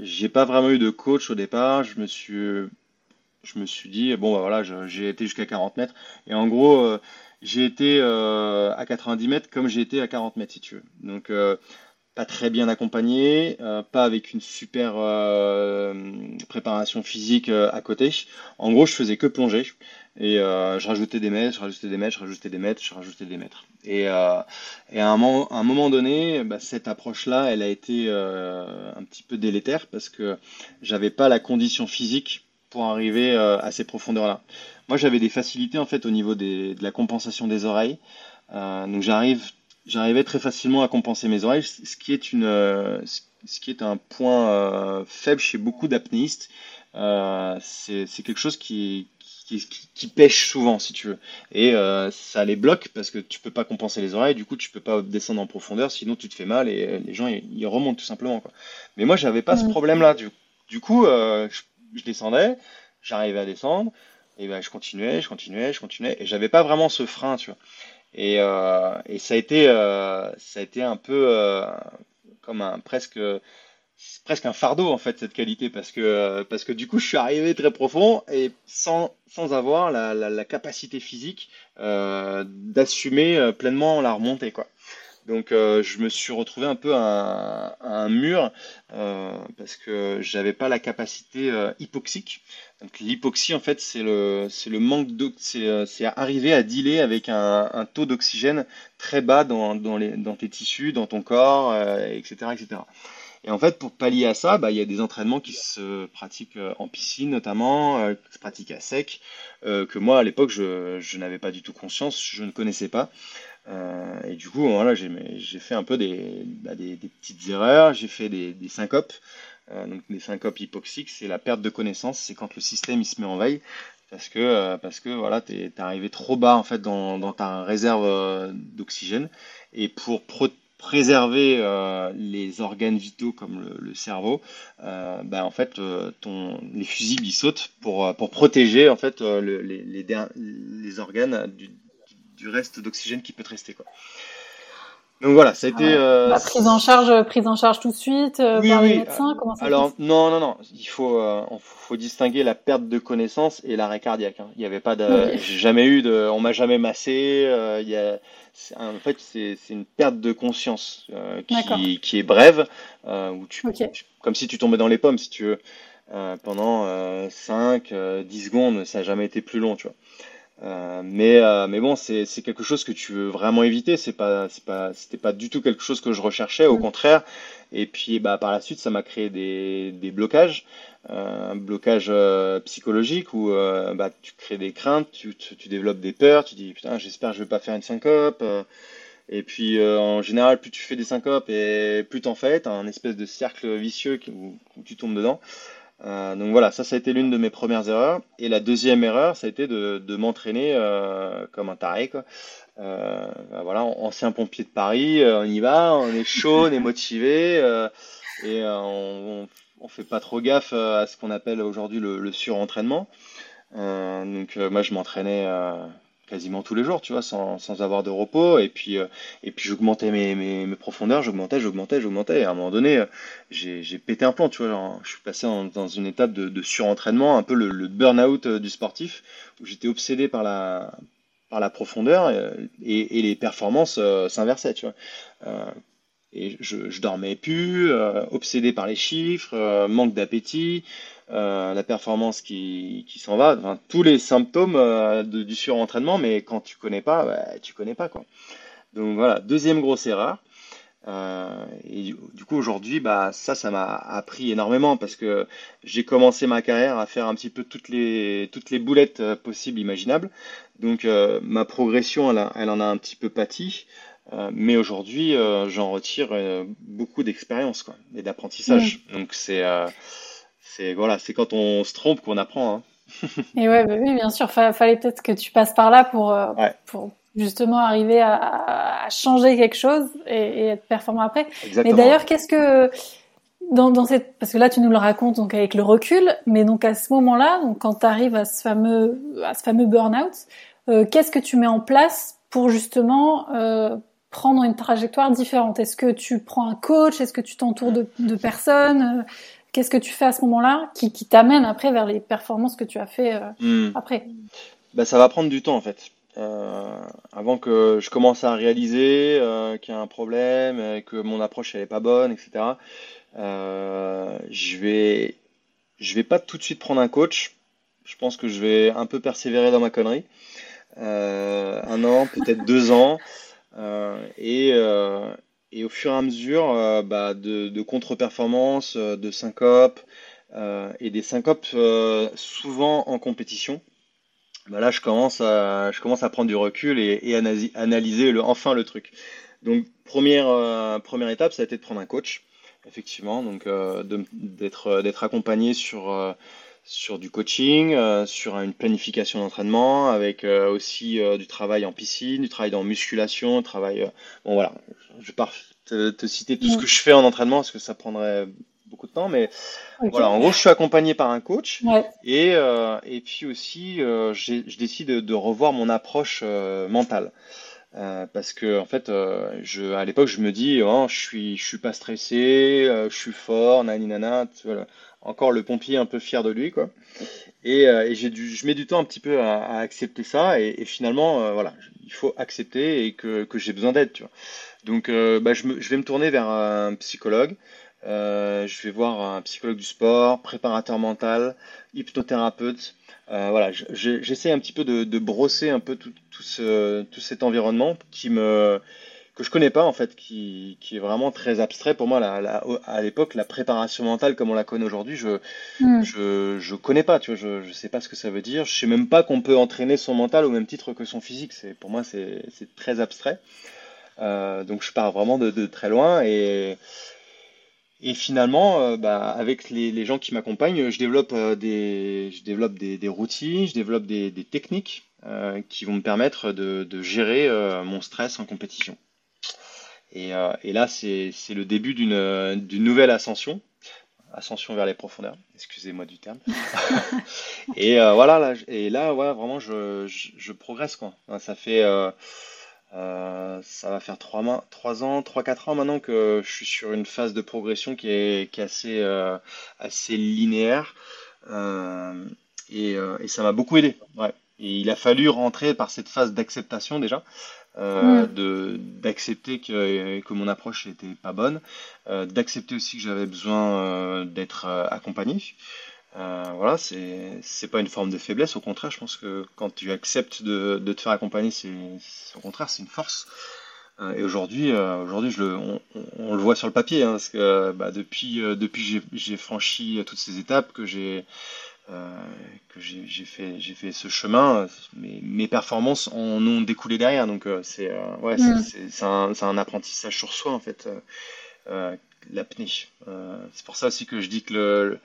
j'ai pas vraiment eu de coach au départ, je me suis je me suis dit, bon, bah voilà, j'ai été jusqu'à 40 mètres. Et en gros, euh, j'ai été euh, à 90 mètres comme j'ai été à 40 mètres, si tu veux. Donc, euh, pas très bien accompagné, pas avec une super préparation physique à côté. En gros, je faisais que plonger. Et je rajoutais des mètres, je rajoutais des mètres, je rajoutais des mètres, je rajoutais des mètres. Et, à, un moment, un moment donné, bah, cette approche-là, elle a été un petit peu délétère parce que j'avais pas la condition physique pour arriver euh, à ces profondeurs-là. Moi, j'avais des facilités en fait au niveau de la compensation des oreilles. Euh, donc, j'arrive, j'arrivais très facilement à compenser mes oreilles, ce qui est une, euh, ce qui est un point faible chez beaucoup d'apnéistes. c'est quelque chose qui, qui, qui, pêche souvent, si tu veux. Et ça les bloque parce que tu peux pas compenser les oreilles, du coup tu peux pas descendre en profondeur, sinon tu te fais mal et les gens ils, remontent tout simplement. Quoi. Mais moi j'avais pas ce problème-là. Du, du coup, je je descendais, j'arrivais à descendre, et ben je continuais, je continuais, je continuais, et j'avais pas vraiment ce frein, tu vois. Et, euh, et ça a été, euh, ça a été un peu euh, comme un presque, presque un fardeau en fait cette qualité, parce que parce que du coup je suis arrivé très profond et sans sans avoir la, la, capacité physique d'assumer pleinement la remontée, quoi. Donc euh, je me suis retrouvé un peu à, un mur euh, parce que j'avais pas la capacité euh, hypoxique. Donc l'hypoxie en fait c'est le c'est le manque c'est arriver à dealer avec un, taux d'oxygène très bas dans, dans, les, dans tes tissus, dans ton corps, etc., etc. Et en fait, pour pallier à ça, bah, il y a des entraînements qui se pratiquent en piscine notamment, qui se pratiquent à sec, que moi à l'époque je, je n'avais pas du tout conscience, je ne connaissais pas. Euh, et du coup, voilà, j'ai fait un peu des, bah, des, petites erreurs, j'ai fait des, des syncopes. Euh, donc des syncopes hypoxiques, c'est la perte de connaissance, c'est quand le système il se met en veille parce que euh, parce que voilà, tu es, arrivé trop bas en fait dans, ta réserve d'oxygène et pour préserver les organes vitaux comme le, cerveau, bah, en fait les fusibles ils sautent pour pour protéger en fait les, les, les organes du, du reste d'oxygène qui peut te rester. Quoi. Donc voilà, ça a été. Euh, La prise en charge, prise en charge tout de suite euh, par les médecins. Comment ça Alors non, non, non. Il faut, euh, faut distinguer la perte de connaissance et l'arrêt cardiaque. Hein. Il n'y avait pas de, j'ai jamais eu de, on m'a jamais massé. il y a, en fait, c'est une perte de conscience qui, qui, est brève, où tu, comme si tu tombais dans les pommes, si tu veux, pendant 5, 10 secondes. Ça n'a jamais été plus long, tu vois. Euh, mais, euh, mais bon, c'est quelque chose que tu veux vraiment éviter. C'est pas, c'est pas, c'était pas du tout quelque chose que je recherchais, au mm. contraire. Et puis, bah, par la suite, ça m'a créé des, des blocages, euh, un blocage psychologique où bah, tu crées des craintes, tu, tu, développes des peurs, tu dis putain, j'espère que je vais pas faire une syncope. et puis, en général, plus tu fais des syncopes et plus t'en fais, t'as un espèce de cercle vicieux où tu tombes dedans. Euh, donc voilà, ça, ça a été l'une de mes premières erreurs. Et la deuxième erreur, ça a été de, m'entraîner euh, comme un taré, quoi, bah, voilà, ancien pompier de Paris, on y va, on est chaud, on est motivé et on, on, fait pas trop gaffe à ce qu'on appelle aujourd'hui le, le surentraînement. donc moi je m'entraînais quasiment tous les jours, tu vois, sans, sans avoir de repos. Et puis, euh, et puis j'augmentais mes, mes, profondeurs, j'augmentais, j'augmentais, j'augmentais. Et à un moment donné, euh, j'ai, j'ai pété un plan, tu vois. je suis passé dans une étape de, surentraînement, un peu le, burn-out euh, du sportif, où j'étais obsédé par la, par la profondeur et les performances s'inversaient, tu vois. Je, dormais plus, obsédé par les chiffres, manque d'appétit. Euh, la performance qui, s'en va, enfin, tous les symptômes euh, du surentraînement, mais quand tu connais pas, bah, tu connais pas quoi. Donc voilà, deuxième grosse erreur. Euh, et du, coup aujourd'hui, bah ça, ça m'a appris énormément parce que j'ai commencé ma carrière à faire un petit peu toutes les toutes les boulettes euh, possibles, imaginables. Donc euh, ma progression, elle, elle, en a un petit peu pâti. Mais aujourd'hui, j'en retire beaucoup d'expérience quoi, et d'apprentissage. Donc c'est c'est voilà, c'est quand on se trompe qu'on apprend. Hein. et ouais, bah oui, bien sûr. fallait peut-être que tu passes par là pour, euh, pour justement arriver à, changer quelque chose et, être performant après. Mais d'ailleurs, qu'est-ce que dans, dans, cette parce que là tu nous le racontes donc avec le recul, mais donc à ce moment-là, donc quand tu arrives à ce fameux à ce fameux burn-out, euh, qu'est-ce que tu mets en place pour justement euh, prendre une trajectoire différente Est-ce que tu prends un coach? Est-ce que tu t'entoures de, de personnes? Qu'est-ce que tu fais à ce moment-là qui, t'amène après vers les performances que tu as fait euh, hmm. après? Bah, Ça va prendre du temps en fait. Euh, avant que je commence à réaliser euh, qu'il y a un problème, que mon approche elle est pas bonne, etc. je vais, je vais pas tout de suite prendre un coach. Je pense que je vais un peu persévérer dans ma connerie. un an, peut-être deux ans. Et, et au fur et à mesure euh, bah, de, contre-performances, euh, de syncopes, euh, et des syncopes souvent en compétition, bah là je commence, à, prendre du recul et, analyser le, enfin le truc. Donc première, étape, ça a été de prendre un coach, effectivement, donc d'être accompagné sur sur du coaching, sur une planification d'entraînement, avec aussi du travail en piscine, du travail en musculation, travail. bon voilà, je vais pas te, citer tout ce que je fais en entraînement parce que ça prendrait beaucoup de temps, mais voilà, en gros, je suis accompagné par un coach. Et, euh, et puis aussi, euh, je décide de, revoir mon approche euh, parce que en fait, je, à l'époque, je me dis, oh, je suis, je suis pas stressé, je suis fort, nani nana, voilà. encore le pompier un peu fier de lui, quoi. Et, j'ai dû, je mets du temps un petit peu à, accepter ça, et, et finalement, voilà, il faut accepter et que, que j'ai besoin d'aide, tu vois. Donc, euh, bah, je, vais me tourner vers un psychologue. Euh, je vais voir un psychologue du sport, préparateur mental, hypnothérapeute. Euh, voilà, j'essaie un petit peu de, brosser un peu tout, ce, tout cet environnement qui me que je connais pas en fait, qui, est vraiment très abstrait pour moi. à l'époque, la préparation mentale comme on la connaît aujourd'hui, je, hmm. je je connais pas. Tu vois, je je sais pas ce que ça veut dire. Je sais même pas qu'on peut entraîner son mental au même titre que son physique. C'est pour moi c'est très abstrait. Euh, donc je pars vraiment de, très loin et, et finalement, euh, bah, avec les, gens qui m'accompagnent, je développe, euh, des, je développe des, routines, je développe des, techniques qui vont me permettre de, gérer mon stress en compétition. Et, et là, c'est le début d'une nouvelle ascension, ascension vers les profondeurs, excusez-moi du terme. et voilà, là, et là, ouais, vraiment, je, je, progresse quoi. Ça fait euh, ça va faire 3, ans, 3-4 ans maintenant que je suis sur une phase de progression qui est, qui est assez, euh, assez linéaire. Euh, et, ça m'a beaucoup aidé. Ouais. Et il a fallu rentrer par cette phase d'acceptation déjà, de d'accepter que, que mon approche n'était pas bonne, d'accepter aussi que j'avais besoin d'être accompagné. Euh, voilà, c'est c'est pas une forme de faiblesse, au contraire, je pense que quand tu acceptes de, de te faire accompagner, c'est au contraire, c'est une force. Euh, et aujourd'hui, euh, aujourd'hui, je le, on, on, le voit sur le papier, hein, parce que bah, depuis depuis j'ai franchi toutes ces étapes, que j'ai que j'ai fait j'ai fait ce chemin, mes, mes performances en ont découlé derrière, donc c'est ouais, mm. c'est un, un apprentissage sur soi en fait, l'apnée. c'est pour ça aussi que je dis que le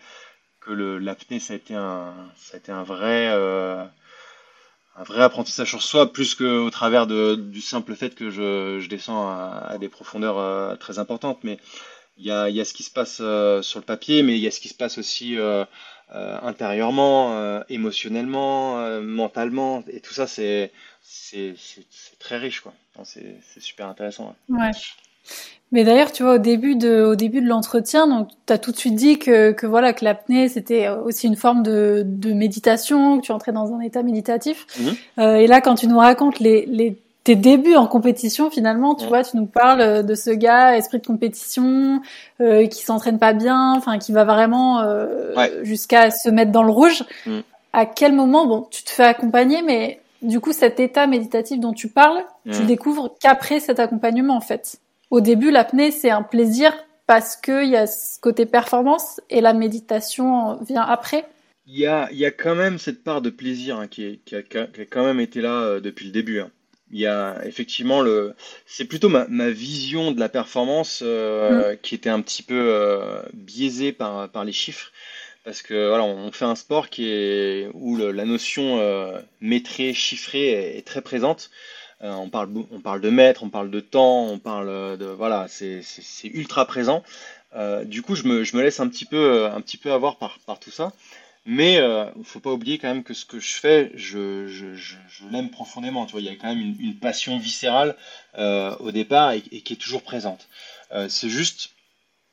que l'apnée ça a été un ça a été un vrai euh, vrai apprentissage sur soi, plus qu'au travers du simple fait que je, descends à, des profondeurs très importantes. Mais il y a, y a, ce qui se passe sur le papier, mais il y a ce qui se passe aussi intérieurement, émotionnellement, mentalement, et tout ça, c'est très riche. C'est super intéressant. Ouais. Mais d'ailleurs, tu vois, au début de, au début de l'entretien, donc, tu as tout de suite dit que, que voilà, que l'apnée, c'était aussi une forme de, de méditation, que tu entrais dans un état méditatif. Mhm. Euh, et là, quand tu nous racontes les, les, tes débuts en compétition, finalement, tu vois, tu nous parles de ce gars, esprit de compétition, euh, qui s'entraîne pas bien, enfin, qui va vraiment euh, jusqu'à se mettre dans le rouge. Mhm. À quel moment, bon, tu te fais accompagner, mais du coup, cet état méditatif dont tu parles, tu découvres qu'après cet accompagnement, en fait au début, l'apnée, c'est un plaisir parce qu'il y a ce côté performance et la méditation vient après. Il y a, y a quand même cette part de plaisir hein, qui, qui, a, quand même été là euh, depuis le début. Hein. Il y a effectivement le. C'est plutôt ma, ma, vision de la performance euh, mm. qui était un petit peu euh, biaisée par, par les chiffres. Parce que voilà, on fait un sport qui est où la notion métrée, chiffrée est très présente. Euh, on, parle, de mètres, on parle de temps, on parle de. Voilà, c'est ultra présent. Euh, du coup, je me, laisse un petit peu, avoir par, tout ça. Mais il euh, ne faut pas oublier quand même que ce que je fais, je, l'aime profondément. Tu vois, il y a quand même une, passion viscérale euh, au départ et, qui est toujours présente. Euh, c'est juste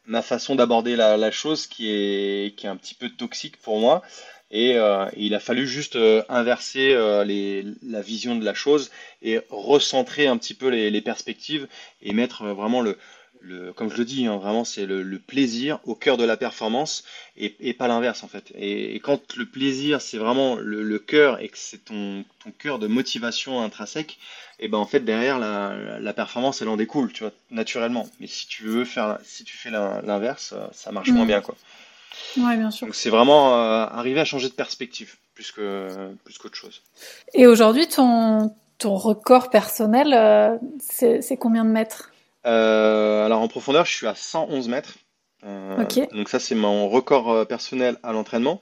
ma façon d'aborder la, chose qui est un petit peu toxique pour moi. Et, euh, il a fallu juste euh, inverser euh, les, la vision de la chose et recentrer un petit peu les, les perspectives et mettre vraiment le, le, comme je le dis, hein, vraiment c'est le, le, plaisir au cœur de la performance et, et pas l'inverse en fait. Et, et, quand le plaisir c'est vraiment le, le cœur et que c'est ton, ton cœur de motivation intrinsèque, et ben en fait derrière la, la performance elle en découle, tu vois, naturellement. Mais si tu veux faire, si tu fais l'inverse, ça marche moins mmh. bien quoi. Ouais, bien sûr. Donc c'est vraiment euh, arriver à changer de perspective plus que plus qu'autre chose. Et aujourd'hui, ton ton record personnel, euh, c'est combien de mètres? Euh, Alors en profondeur, je suis à 111 mètres. ok. Donc ça, c'est mon record personnel à l'entraînement.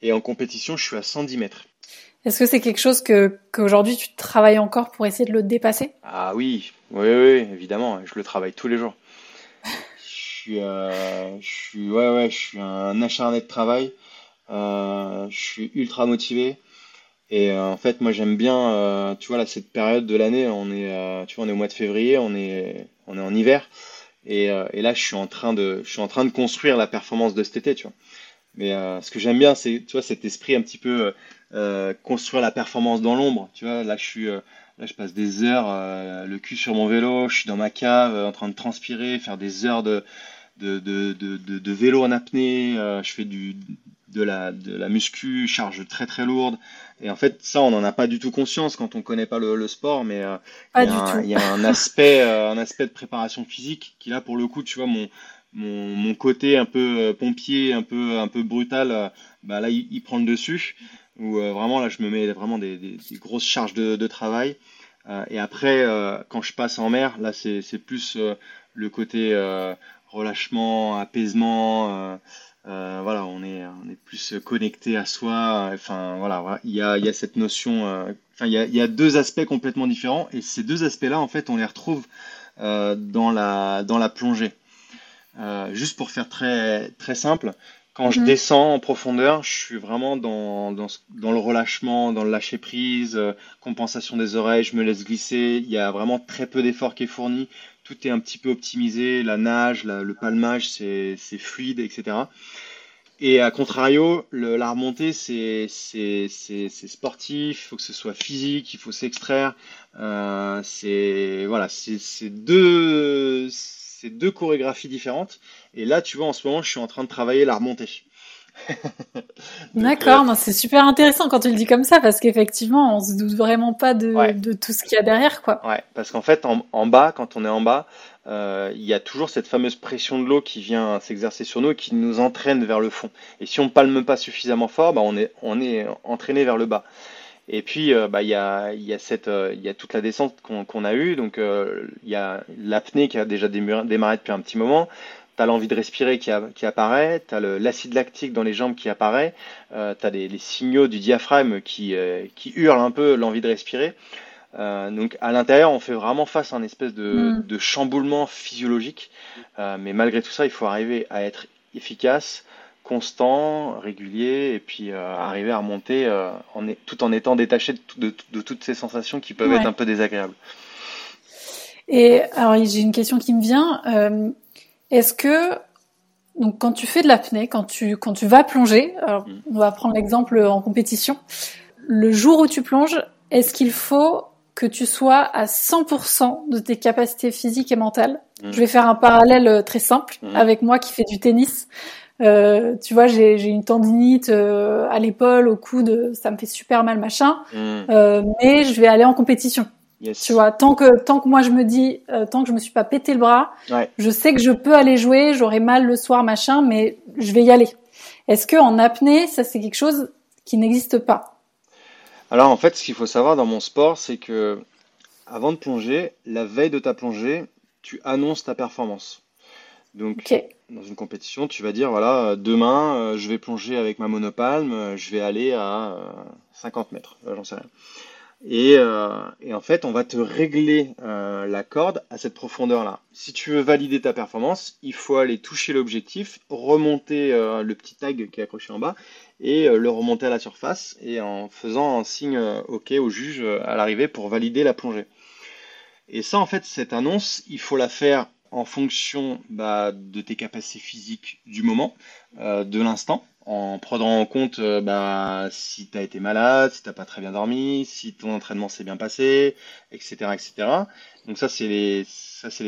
Et en compétition, je suis à 110 mètres. Est-ce que c'est quelque chose que qu'aujourd'hui tu travailles encore pour essayer de le dépasser? Ah oui, oui, oui, évidemment. Je le travaille tous les jours euh, je suis, ouais, ouais, je suis un acharné de travail. Euh, je suis ultra motivé. Et euh, en fait, moi, j'aime bien, tu vois, là, cette période de l'année, on est, tu vois, on est au mois de février, on est, on est en hiver. Et, et, là, je suis en train de, je suis en train de construire la performance de cet été, tu vois. Mais ce que j'aime bien, c'est, tu vois, cet esprit un petit peu construire la performance dans l'ombre. Tu vois, là, je suis, là, je passe des heures, le cul sur mon vélo, je suis dans ma cave, en train de transpirer, faire des heures de, de, de, de, de vélo en apnée, euh, je fais du, de, la, de la muscu, charge très très lourde. Et en fait, ça, on n'en a pas du tout conscience quand on connaît pas le, le sport, mais euh, il y, a un aspect, euh, un aspect de préparation physique qui là, pour le coup, tu vois, mon, mon, mon côté un peu pompier, un peu, un peu brutal, bah là, il, prend le dessus. Où vraiment, là, je me mets vraiment des, des, grosses charges de, de travail. et après, quand je passe en mer, là, c'est plus le côté relâchement, apaisement. Euh, euh, voilà, on est, on est plus connecté à soi. Enfin, voilà, il y a, y a cette notion. Euh, enfin, il y a, y a deux aspects complètement différents, et ces deux aspects-là, en fait, on les retrouve dans la, dans la plongée. juste pour faire très, très simple, quand je mhm. descends en profondeur, je suis vraiment dans, dans, dans le relâchement, dans le lâcher prise, compensation des oreilles, je me laisse glisser. Il y a vraiment très peu d'effort qui est fourni tout est un petit peu optimisé, la nage, le palmage, c'est fluide, etc. Et à contrario, la remontée, c'est sportif, il faut que ce soit physique, il faut s'extraire. Euh, c'est voilà, c'est deux, deux chorégraphies différentes. Et là, tu vois, en ce moment, je suis en train de travailler la remontée. D'accord, c'est super intéressant quand tu le dis comme ça parce qu'effectivement, on se doute vraiment pas de, de tout ce qu'il y a derrière, quoi. Ouais, parce qu'en fait, en, en, bas, quand on est en bas, euh, il y a toujours cette fameuse pression de l'eau qui vient s'exercer sur nous et qui nous entraîne vers le fond. Et si on palme pas suffisamment fort, bah, on est on est entraîné vers le bas. Et puis, euh, bah, il y a, y a cette, euh, il y a toute la descente qu'on a eue. Donc, il y a l'apnée qui a déjà démarré depuis un petit moment tu as l'envie de respirer qui, qui apparaît, tu as l'acide lactique dans les jambes qui apparaît, euh, tu as les, signaux du diaphragme qui, euh, qui hurlent un peu l'envie de respirer. Euh, donc à l'intérieur, on fait vraiment face à un espèce de, mm. de chamboulement physiologique. Euh, mais malgré tout ça, il faut arriver à être efficace, constant, régulier, et puis euh, arriver à remonter en, tout en étant détaché de, de, toutes ces sensations qui peuvent être un peu désagréables. Et alors j'ai une question qui me vient. Est-ce que donc quand tu fais de l'apnée, quand tu quand tu vas plonger, alors mm. on va prendre l'exemple en compétition, le jour où tu plonges, est-ce qu'il faut que tu sois à 100% de tes capacités physiques et mentales mm. Je vais faire un parallèle euh, très simple mm. avec moi qui fais du tennis. Euh, tu vois, j'ai une tendinite euh, à l'épaule, au coude, ça me fait super mal, machin. Euh, mais je vais aller en compétition. Tu vois, tant que tant que moi je me dis, euh, tant que je me suis pas pété le bras, je sais que je peux aller jouer. J'aurai mal le soir, machin, mais je vais y aller. Est-ce que en apnée, ça c'est quelque chose qui n'existe pas? Alors en fait, ce qu'il faut savoir dans mon sport, c'est que avant de plonger, la veille de ta plongée, tu annonces ta performance. Donc, dans une compétition, tu vas dire voilà, demain, euh, je vais plonger avec ma monopalme, euh, je vais aller à 50 mètres, j'en sais rien. Euh, et, en fait, on va te régler euh, la corde à cette profondeur-là. Si tu veux valider ta performance, il faut aller toucher l'objectif, remonter euh, le petit tag qui est accroché en bas et le remonter à la surface et en faisant un signe OK au juge à l'arrivée pour valider la plongée. Et ça, en fait, cette annonce, il faut la faire en fonction bah, de tes capacités physiques du moment, de l'instant en prenant en compte euh, bah, si tu as été malade, si tu pas très bien dormi, si ton entraînement s'est bien passé, etc. etc. Donc ça, c'est les,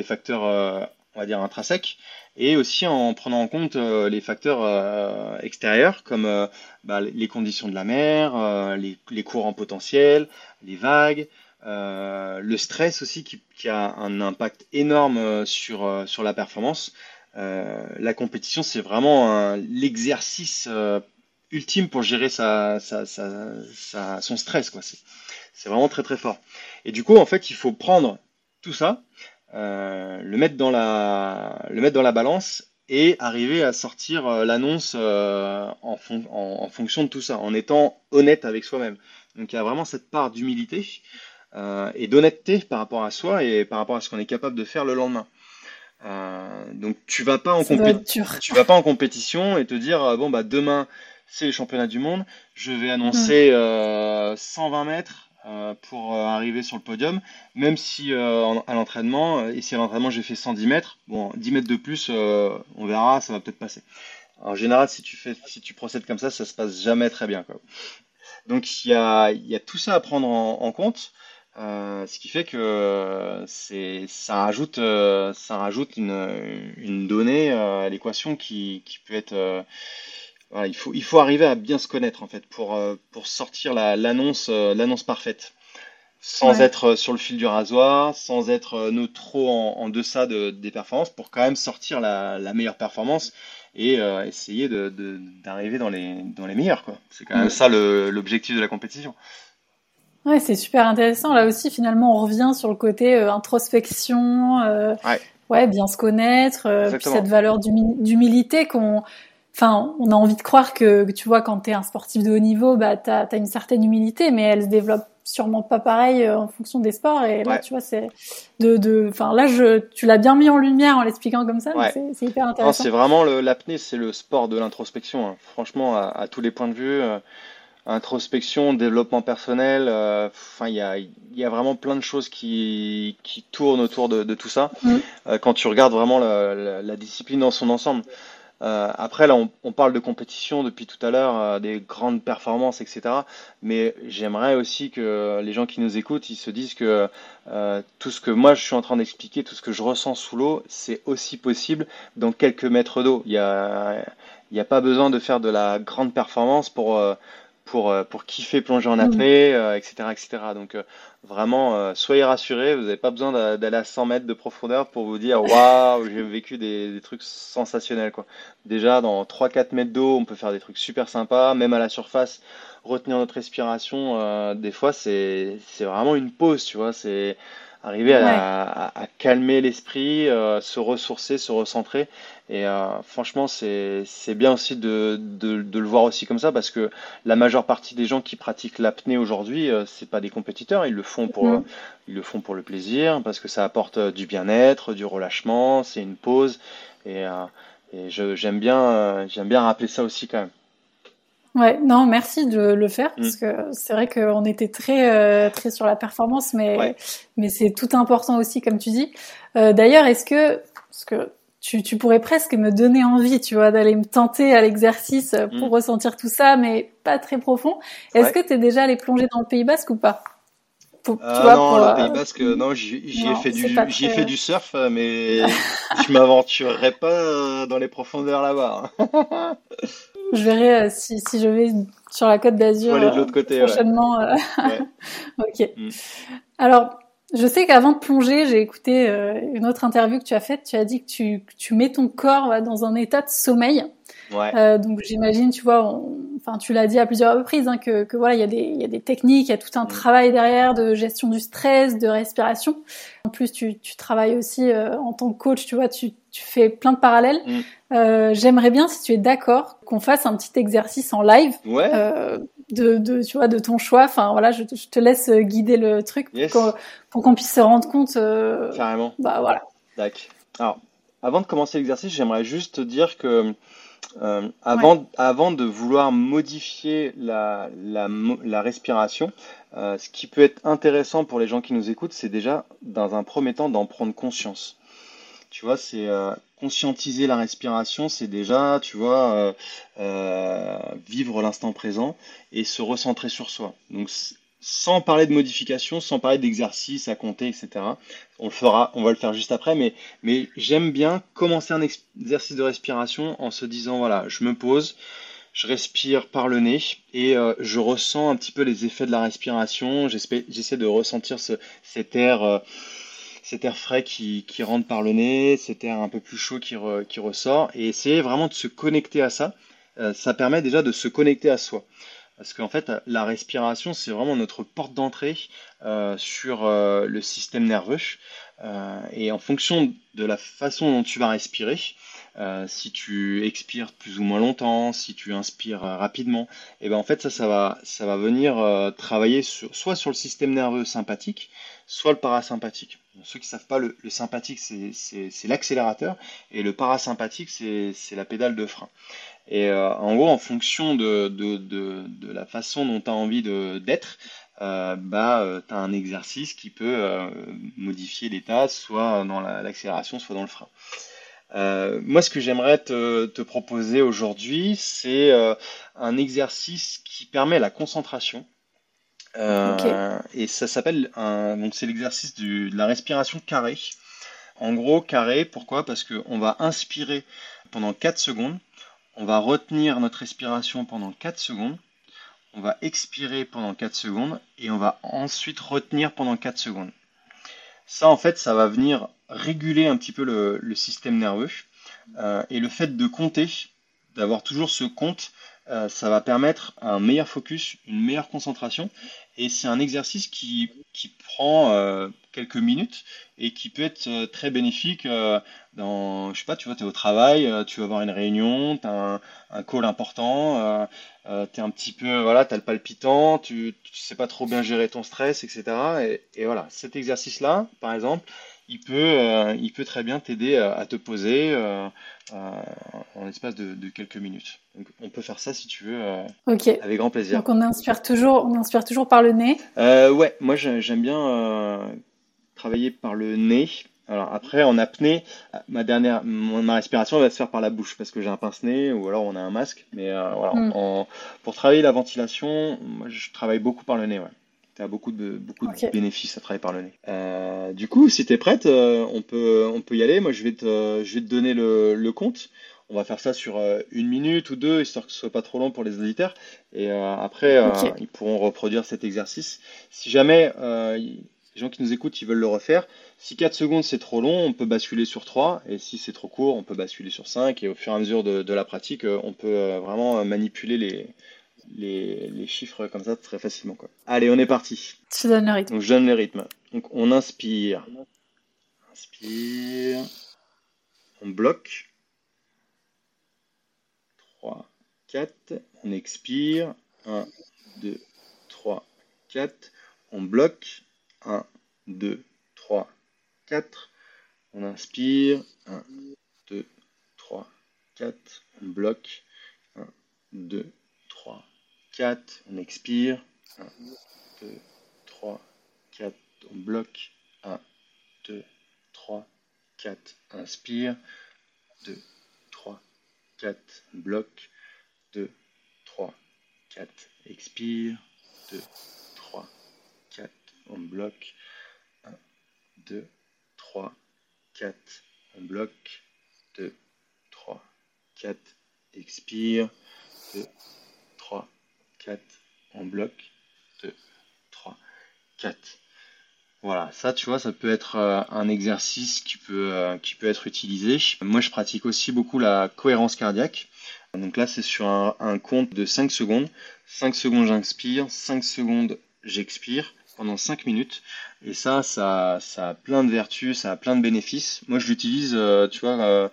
facteurs, euh, on va dire, intrinsèques. Et aussi en prenant en compte euh, les facteurs extérieurs, comme bah, les conditions de la mer, les, courants potentiels, les vagues, le stress aussi qui, a un impact énorme sur, sur la performance. Euh, la compétition, c'est vraiment l'exercice euh, ultime pour gérer sa, son stress. C'est, vraiment très très fort. Et du coup, en fait, il faut prendre tout ça, euh, le, mettre dans la, le mettre dans la balance et arriver à sortir l'annonce en, fonction de tout ça, en étant honnête avec soi-même. Donc il y a vraiment cette part d'humilité et d'honnêteté par rapport à soi et par rapport à ce qu'on est capable de faire le lendemain. Euh, donc tu vas pas en tu vas pas en compétition et te dire euh, bon bah demain c'est les championnats du monde, je vais annoncer 120 euh, mètres pour arriver sur le podium, même si à l'entraînement, et si à l'entraînement j'ai fait 110 mètres, bon 10 mètres de plus, on verra, ça va peut-être passer. En général, si tu fais, si tu procèdes comme ça, ça se passe jamais très bien. Quoi. Donc il y a, y a, tout ça à prendre en compte. Euh, ce qui fait que c'est ça rajoute euh, ça rajoute une, une donnée euh, à l'équation qui, qui peut être voilà, il faut il faut arriver à bien se connaître en fait pour pour sortir la, l'annonce l'annonce parfaite. Sans être sur le fil du rasoir sans être trop en, en deçà de, des performances pour quand même sortir la, la meilleure performance et essayer de, d'arriver dans les dans les meilleurs quoi. C'est quand même ça le, l'objectif de la compétition Ouais, c'est super intéressant. Là aussi, finalement, on revient sur le côté euh, introspection, euh, ouais. bien se connaître, euh, puis cette valeur d'humilité qu'on, enfin, on a envie de croire que, tu vois, quand tu es un sportif de haut niveau, bah, tu as, une certaine humilité, mais elle se développe sûrement pas pareil en fonction des sports. Et là, tu vois, c'est de, de, enfin, là, je, tu l'as bien mis en lumière en l'expliquant comme ça. C'est hyper intéressant. C'est vraiment l'apnée, c'est le sport de l'introspection. Hein. Franchement, à, à, tous les points de vue introspection, développement personnel. Euh, enfin, il y a, y a, vraiment plein de choses qui, qui tournent autour de, de tout ça. Mm. Euh, quand tu regardes vraiment la, la, discipline dans son ensemble. Euh, après, là, on, on, parle de compétition depuis tout à l'heure, des grandes performances, etc. Mais j'aimerais aussi que les gens qui nous écoutent, ils se disent que tout ce que moi je suis en train d'expliquer, tout ce que je ressens sous l'eau, c'est aussi possible dans quelques mètres d'eau. Il n'y a, il a pas besoin de faire de la grande performance pour pour, euh, pour kiffer plonger en apnée, etc., etc. Euh, Donc euh, vraiment, soyez rassurés, vous n'avez pas besoin d'aller à 100 mètres de profondeur pour vous dire waouh, j'ai vécu des, des, trucs sensationnels. Quoi. Déjà, dans 3-4 mètres d'eau, on peut faire des trucs super sympas, même à la surface, retenir notre respiration, des fois, c'est vraiment une pause, tu vois. C'est arriver à, calmer l'esprit, euh, se ressourcer, se recentrer. Et euh, franchement, c'est c'est bien aussi de, de, de, le voir aussi comme ça parce que la majeure partie des gens qui pratiquent l'apnée aujourd'hui, euh, c'est pas des compétiteurs, ils le font pour Mhm. ils le font pour le plaisir parce que ça apporte euh, du bien-être, du relâchement, c'est une pause et, euh, et je- j'aime bien euh, j'aime bien rappeler ça aussi quand même. Ouais, non, merci de le faire Mm. parce que c'est vrai qu'on était très euh, très sur la performance, mais Ouais. mais c'est tout important aussi, comme tu dis. Euh, d'ailleurs, est-ce que parce que tu, tu pourrais presque me donner envie, tu vois, d'aller me tenter à l'exercice pour Mm. ressentir tout ça, mais pas très profond. Est-ce Ouais. que tu es déjà allé plonger dans le Pays Basque ou pas? Pour- tu Ah vois, non, pour, le euh, Pays Basque, non, j'y ai fait du, ai très. fait du surf, euh, mais je m'aventurerai pas euh, dans les profondeurs là-bas. Je verrai euh, si, si je vais sur la Côte d'Azur prochainement. euh, Ouais. Ok. Mm. Alors, je sais qu'avant de plonger, j'ai écouté euh, une autre interview que tu as faite. Tu as dit que tu, que tu mets ton corps dans un état de sommeil. Ouais. Euh, donc j'imagine, tu vois, on- enfin tu l'as dit à plusieurs reprises, hein, que, que voilà, il y a des, il y a des techniques, il y a tout un Mm. travail derrière de gestion du stress, de respiration. En plus, tu, tu travailles aussi euh, en tant que coach, tu vois, tu, tu fais plein de parallèles. Mm. Euh, J'aimerais bien, si tu es d'accord, qu'on fasse un petit exercice en live Ouais. de, de, tu vois, de ton choix. Enfin voilà, je, te- je te laisse guider le truc pour Yes. qu'on puisse se rendre compte. Carrément. bah voilà. Tac. Alors, avant de commencer l'exercice, j'aimerais juste te dire que euh, avant, de vouloir modifier la, respiration, euh, ce qui peut être intéressant pour les gens qui nous écoutent, c'est déjà, dans un premier temps, d'en prendre conscience. Tu vois, c'est euh, conscientiser la respiration, c'est déjà, tu vois, vivre l'instant présent et se recentrer sur soi. Sans parler de modification, sans parler d'exercice à compter, etc. On le fera, on va le faire juste après, mais, j'aime bien commencer un ex- exercice de respiration en se disant, voilà, je me pose, je respire par le nez et euh, je ressens un petit peu les effets de la respiration. J'essaie de ressentir ce, cet air, euh, cet air frais qui, rentre par le nez, cet air un peu plus chaud qui ressort, et essayer vraiment de se connecter à ça. Euh, ça permet déjà de se connecter à soi. Parce qu'en fait, la respiration, c'est vraiment notre porte d'entrée euh, sur euh, le système nerveux. Euh, et en fonction de la façon dont tu vas respirer, si tu expires plus ou moins longtemps, si tu inspires rapidement, et ben en fait ça, va, venir travailler soit sur le système nerveux sympathique, soit le parasympathique. Pour ceux qui ne savent pas, le, sympathique c'est l'accélérateur et le parasympathique c'est la pédale de frein. Et euh, en gros, en fonction de, de, de, de la façon dont tu as envie d'être, euh, bah, tu as un exercice qui peut euh, modifier l'état, soit dans la- l'accélération, soit dans le frein. Euh, moi, ce que j'aimerais te, te proposer aujourd'hui, c'est euh, un exercice qui permet la concentration. Euh, et ça s'appelle donc c'est l'exercice de la respiration carrée. En gros, carré, pourquoi? Parce qu'on va inspirer pendant 4 secondes, on va retenir notre respiration pendant 4 secondes, on va expirer pendant 4 secondes et on va ensuite retenir pendant 4 secondes. Ça, en fait, ça va venir réguler un petit peu le, système nerveux. Euh, et le fait de compter, d'avoir toujours ce compte, euh, ça va permettre un meilleur focus, une meilleure concentration. Et c'est un exercice qui, qui prend euh, quelques minutes et qui peut être euh, très bénéfique euh, dans, je sais pas, tu vois, tu es au travail, tu vas avoir une réunion, tu as un, un call important, tu es un petit peu, voilà, tu as le palpitant, tu, tu sais pas trop bien gérer ton stress, etc. Et, et voilà, cet exercice-là, par exemple, il peut, euh, il peut très bien t'aider à, à te poser euh, euh, en l'espace de, de quelques minutes. Donc, on peut faire ça si tu veux, euh, avec grand plaisir. Donc on inspire toujours, on inspire toujours par le nez. Euh, ouais, moi j'ai- j'aime bien euh, travailler par le nez. Alors après, en apnée, ma dernière, ma respiration va se faire par la bouche parce que j'ai un pince-nez ou alors on a un masque. Mais euh, voilà, Mm. en- pour travailler la ventilation, moi je travaille beaucoup par le nez. Ouais. Tu as beaucoup de, beaucoup de bénéfices à travailler par le nez. Euh, du coup, si tu es prête, euh, on peut, on peut y aller. Moi je vais te, je vais te donner le, le compte. On va faire ça sur euh, une minute ou deux, histoire que ce soit pas trop long pour les auditeurs. Et euh, après, euh, ils pourront reproduire cet exercice. Si jamais euh, y- les gens qui nous écoutent, ils veulent le refaire, si 4 secondes c'est trop long, on peut basculer sur 3. Et si c'est trop court, on peut basculer sur 5. Et au fur et à mesure de, de la pratique, euh, on peut euh, vraiment euh, manipuler les, les, chiffres comme ça très facilement. Quoi. Allez, on est parti. Tu donnes le rythme. Donc, je donne le rythme. Donc, on inspire. Inspire. On bloque. 3, 4. On expire. 1, 2, 3, 4. On bloque. 1, 2, 3, 4. On inspire. 1, 2, 3, 4. On bloque. 1, 2, 3, 4. On expire. 1, 2, 3, 4. On bloque. 1, 2, 3, 4. Inspire. 2, 3, 4. Bloque. 2, 3, 4. Expire. 2, 3, 4. On bloque. 1, 2, 3, 4. On bloque. 2, 3, 4. Expire. 2, 3, 4. On bloque. 2, 3, 4. Voilà, ça tu vois, ça peut être euh, un exercice qui peut, euh, qui peut être utilisé. Moi je pratique aussi beaucoup la cohérence cardiaque. Donc là c'est sur un, compte de 5 secondes. 5 secondes j'inspire, 5 secondes j'expire pendant 5 minutes. Et ça, ça, ça a plein de vertus, ça a plein de bénéfices. Moi je l'utilise, euh, tu vois,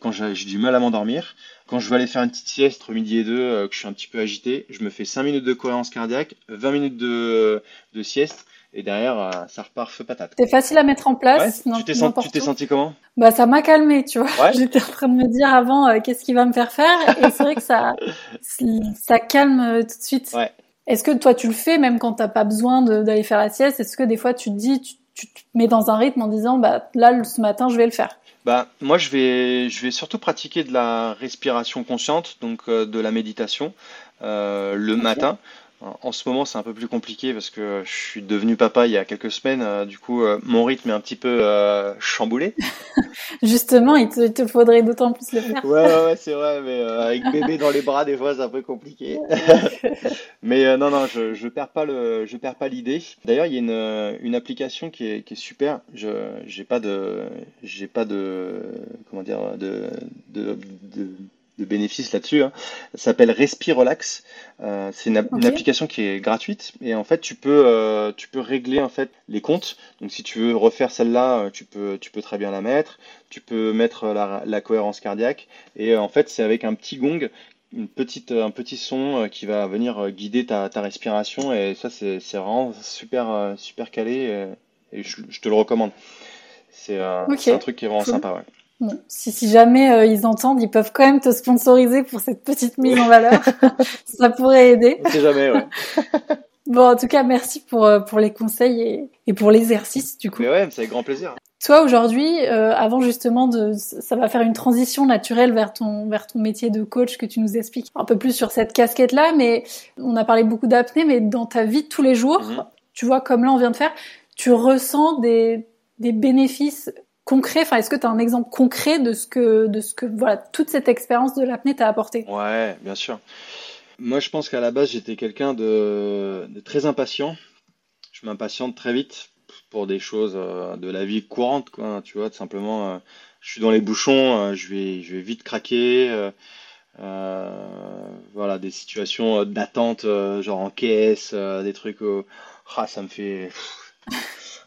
quand j'ai du mal à m'endormir. Quand je vais aller faire une petite sieste entre midi et deux, que je suis un petit peu agité, je me fais 5 minutes de cohérence cardiaque, 20 minutes de, de sieste et derrière, euh, ça repart feu patate. C'est facile à mettre en place. tu t'es senti, senti, comment? Bah, ça m'a calmé, tu vois. J'étais en train de me dire avant euh, qu'est-ce qu'il va me faire faire, et c'est vrai que ça, ça calme euh, tout de suite. Ouais. Est-ce que toi tu le fais même quand t'as pas besoin d'aller faire la sieste? Est-ce que des fois tu te dis, tu, tu, te mets dans un rythme en disant, bah là ce matin je vais le faire? Bah, moi, je vais, je vais surtout pratiquer de la respiration consciente, donc de la méditation, euh, le matin. En ce moment, c'est un peu plus compliqué parce que je suis devenu papa il y a quelques semaines. Euh, du coup, euh, mon rythme est un petit peu euh, chamboulé. Justement, il te, faudrait d'autant plus le faire. Ouais, ouais, c'est vrai, mais avec bébé dans les bras, des fois, c'est un peu compliqué. mais non, non, je, je perds pas le, je perds pas l'idée. D'ailleurs, il y a une, une application qui est, qui est super. Je, j'ai pas de, j'ai pas de, comment dire, de, de, de de bénéfices là-dessus. Hein. Ça s'appelle Respire Relax. Euh, c'est une, application qui est gratuite et en fait tu peux euh, tu peux régler en fait les comptes. Donc si tu veux refaire celle-là, euh, tu peux tu peux très bien la mettre. Tu peux mettre la, cohérence cardiaque et en fait c'est avec un petit gong. Une petite, un petit son qui va venir guider ta, ta respiration et ça c'est vraiment super, super calé et, je, te le recommande. C'est un truc qui est vraiment sympa. Ouais si, si jamais euh, ils entendent, ils peuvent quand même te sponsoriser pour cette petite mise en valeur. ça pourrait aider. On sait jamais, ouais. bon, en tout cas, merci pour, euh, pour les conseils et, et pour l'exercice, du coup. Mais ouais, c'est avec grand plaisir. Toi, aujourd'hui, euh, avant justement de, ça va faire une transition naturelle vers ton, vers ton métier de coach que tu nous expliques un peu plus sur cette casquette-là, mais on a parlé beaucoup d'apnée, mais dans ta vie de tous les jours, mhm. tu vois, comme là on vient de faire, tu ressens des, des bénéfices concret Enfin, est-ce que tu as un exemple concret de ce que, voilà, toute cette expérience de l'apnée t'a apporté? Ouais, bien sûr. Moi, je pense qu'à la base, j'étais quelqu'un de, très impatient. Je m'impatiente très vite pour des choses euh, de la vie courante, quoi. Tu vois, tout simplement, euh, je suis dans les bouchons, euh, je vais, je vais vite craquer. voilà, des situations d'attente, genre en caisse, des trucs. Ah, ça me fait.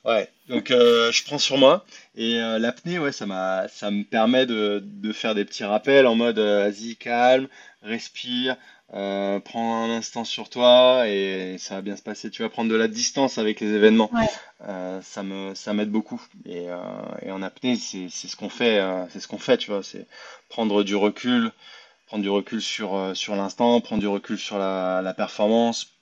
Ouais, donc euh, je prends sur moi et euh, l'apnée, ouais, ça m'a, ça me permet de, de faire des petits rappels en mode euh, vas-y calme, respire, prends un instant sur toi et ça va bien se passer. Tu vas prendre de la distance avec les événements. ça me, ça m'aide beaucoup et, et en apnée, c'est, c'est ce qu'on fait, c'est ce qu'on fait, tu vois, c'est prendre du recul, prendre du recul sur sur l'instant, prendre du recul sur la, la performance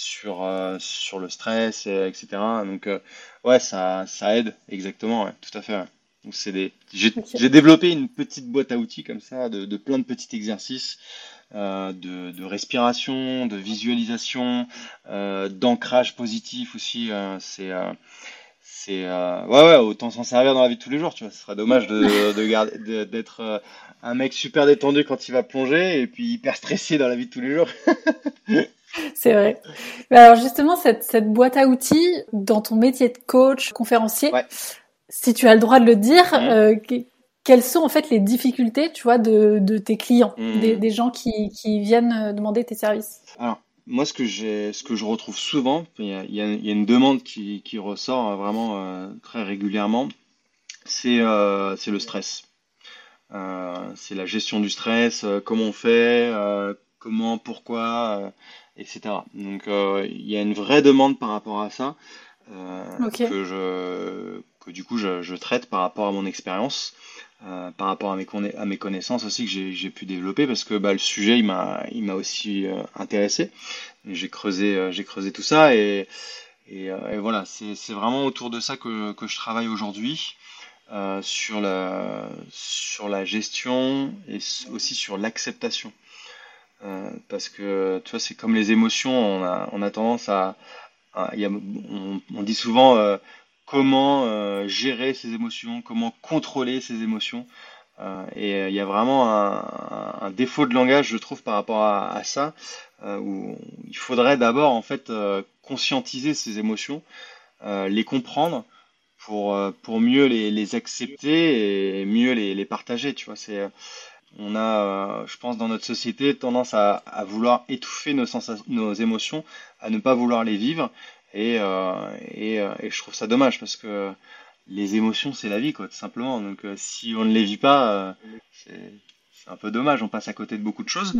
sur, euh, sur le stress, etc. Donc, euh, ouais, ça, ça aide, exactement, ouais, tout à fait. Donc, c'est des... J'ai développé une petite boîte à outils comme ça, de, de plein de petits exercices. Euh, de, de, respiration, de visualisation, d'ancrage positif aussi. c'est c'est ouais ouais autant s'en servir dans la vie de tous les jours tu vois ce serait dommage de, de garder d'être un mec super détendu quand il va plonger et puis hyper stressé dans la vie de tous les jours C'est vrai. Alors justement, cette, cette boîte à outils, dans ton métier de coach, conférencier, si tu as le droit de le dire, euh, quelles sont en fait les difficultés, tu vois, de, de tes clients, mmh. des, des, gens qui, qui, viennent demander tes services? Alors, moi, ce que, j'ai, ce que je retrouve souvent, il y a, il y a une demande qui, qui ressort vraiment euh, très régulièrement, c'est, euh, le stress. Euh, c'est la gestion du stress, comment on fait, comment, pourquoi, etc. Donc, il y a une vraie demande par rapport à ça. que je que du coup je, je, traite par rapport à mon expérience euh, par rapport à mes, à mes connaissances aussi que j'ai pu développer parce que bah, le sujet il m'a il m'a aussi euh, intéressé j'ai creusé euh, j'ai creusé tout ça et et, et voilà c'est vraiment autour de ça que, que je travaille aujourd'hui sur la sur la gestion et aussi sur l'acceptation parce que tu vois c'est comme les émotions on a tendance à, on, dit souvent comment euh, gérer ses émotions, comment contrôler ses émotions. Euh, et euh, il y a vraiment un, défaut de langage, je trouve, par rapport à, ça, où il faudrait d'abord en fait conscientiser ses émotions, les comprendre pour, pour mieux les, accepter et mieux les, partager. Tu vois, c'est on a, je pense, dans notre société tendance à, vouloir étouffer nos, nos émotions, à ne pas vouloir les vivre. Et, euh, et, euh, et, je trouve ça dommage parce que les émotions, c'est la vie, quoi, tout simplement. Donc, euh, si on ne les vit pas, c'est un peu dommage. On passe à côté de beaucoup de choses.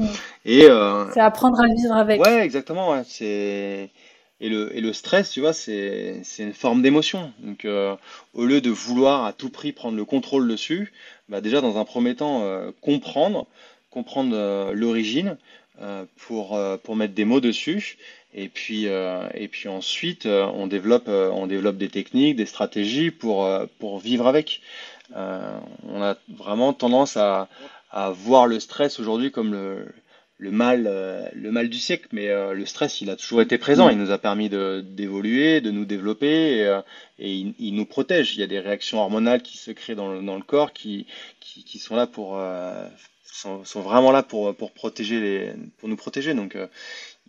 Et c'est apprendre à vivre avec. Ouais, exactement. Ouais. C'est et le, stress, tu vois, c'est une forme d'émotion. Donc, au lieu de vouloir à tout prix prendre le contrôle dessus, bah déjà, dans un premier temps, comprendre, comprendre l'origine pour, mettre des mots dessus et puis, euh, ensuite, euh, on, développe, euh, des techniques, des stratégies pour, vivre avec. on a vraiment tendance à voir le stress aujourd'hui comme le, le mal, le mal du siècle, mais le stress, il a toujours été présent. Il nous a permis d'évoluer, de, nous développer, et, et il, nous protège. Il y a des réactions hormonales qui se créent dans le, dans le corps, qui, qui, qui sont là pour, sont, sont, vraiment là pour, pour protéger les, pour nous protéger. Donc,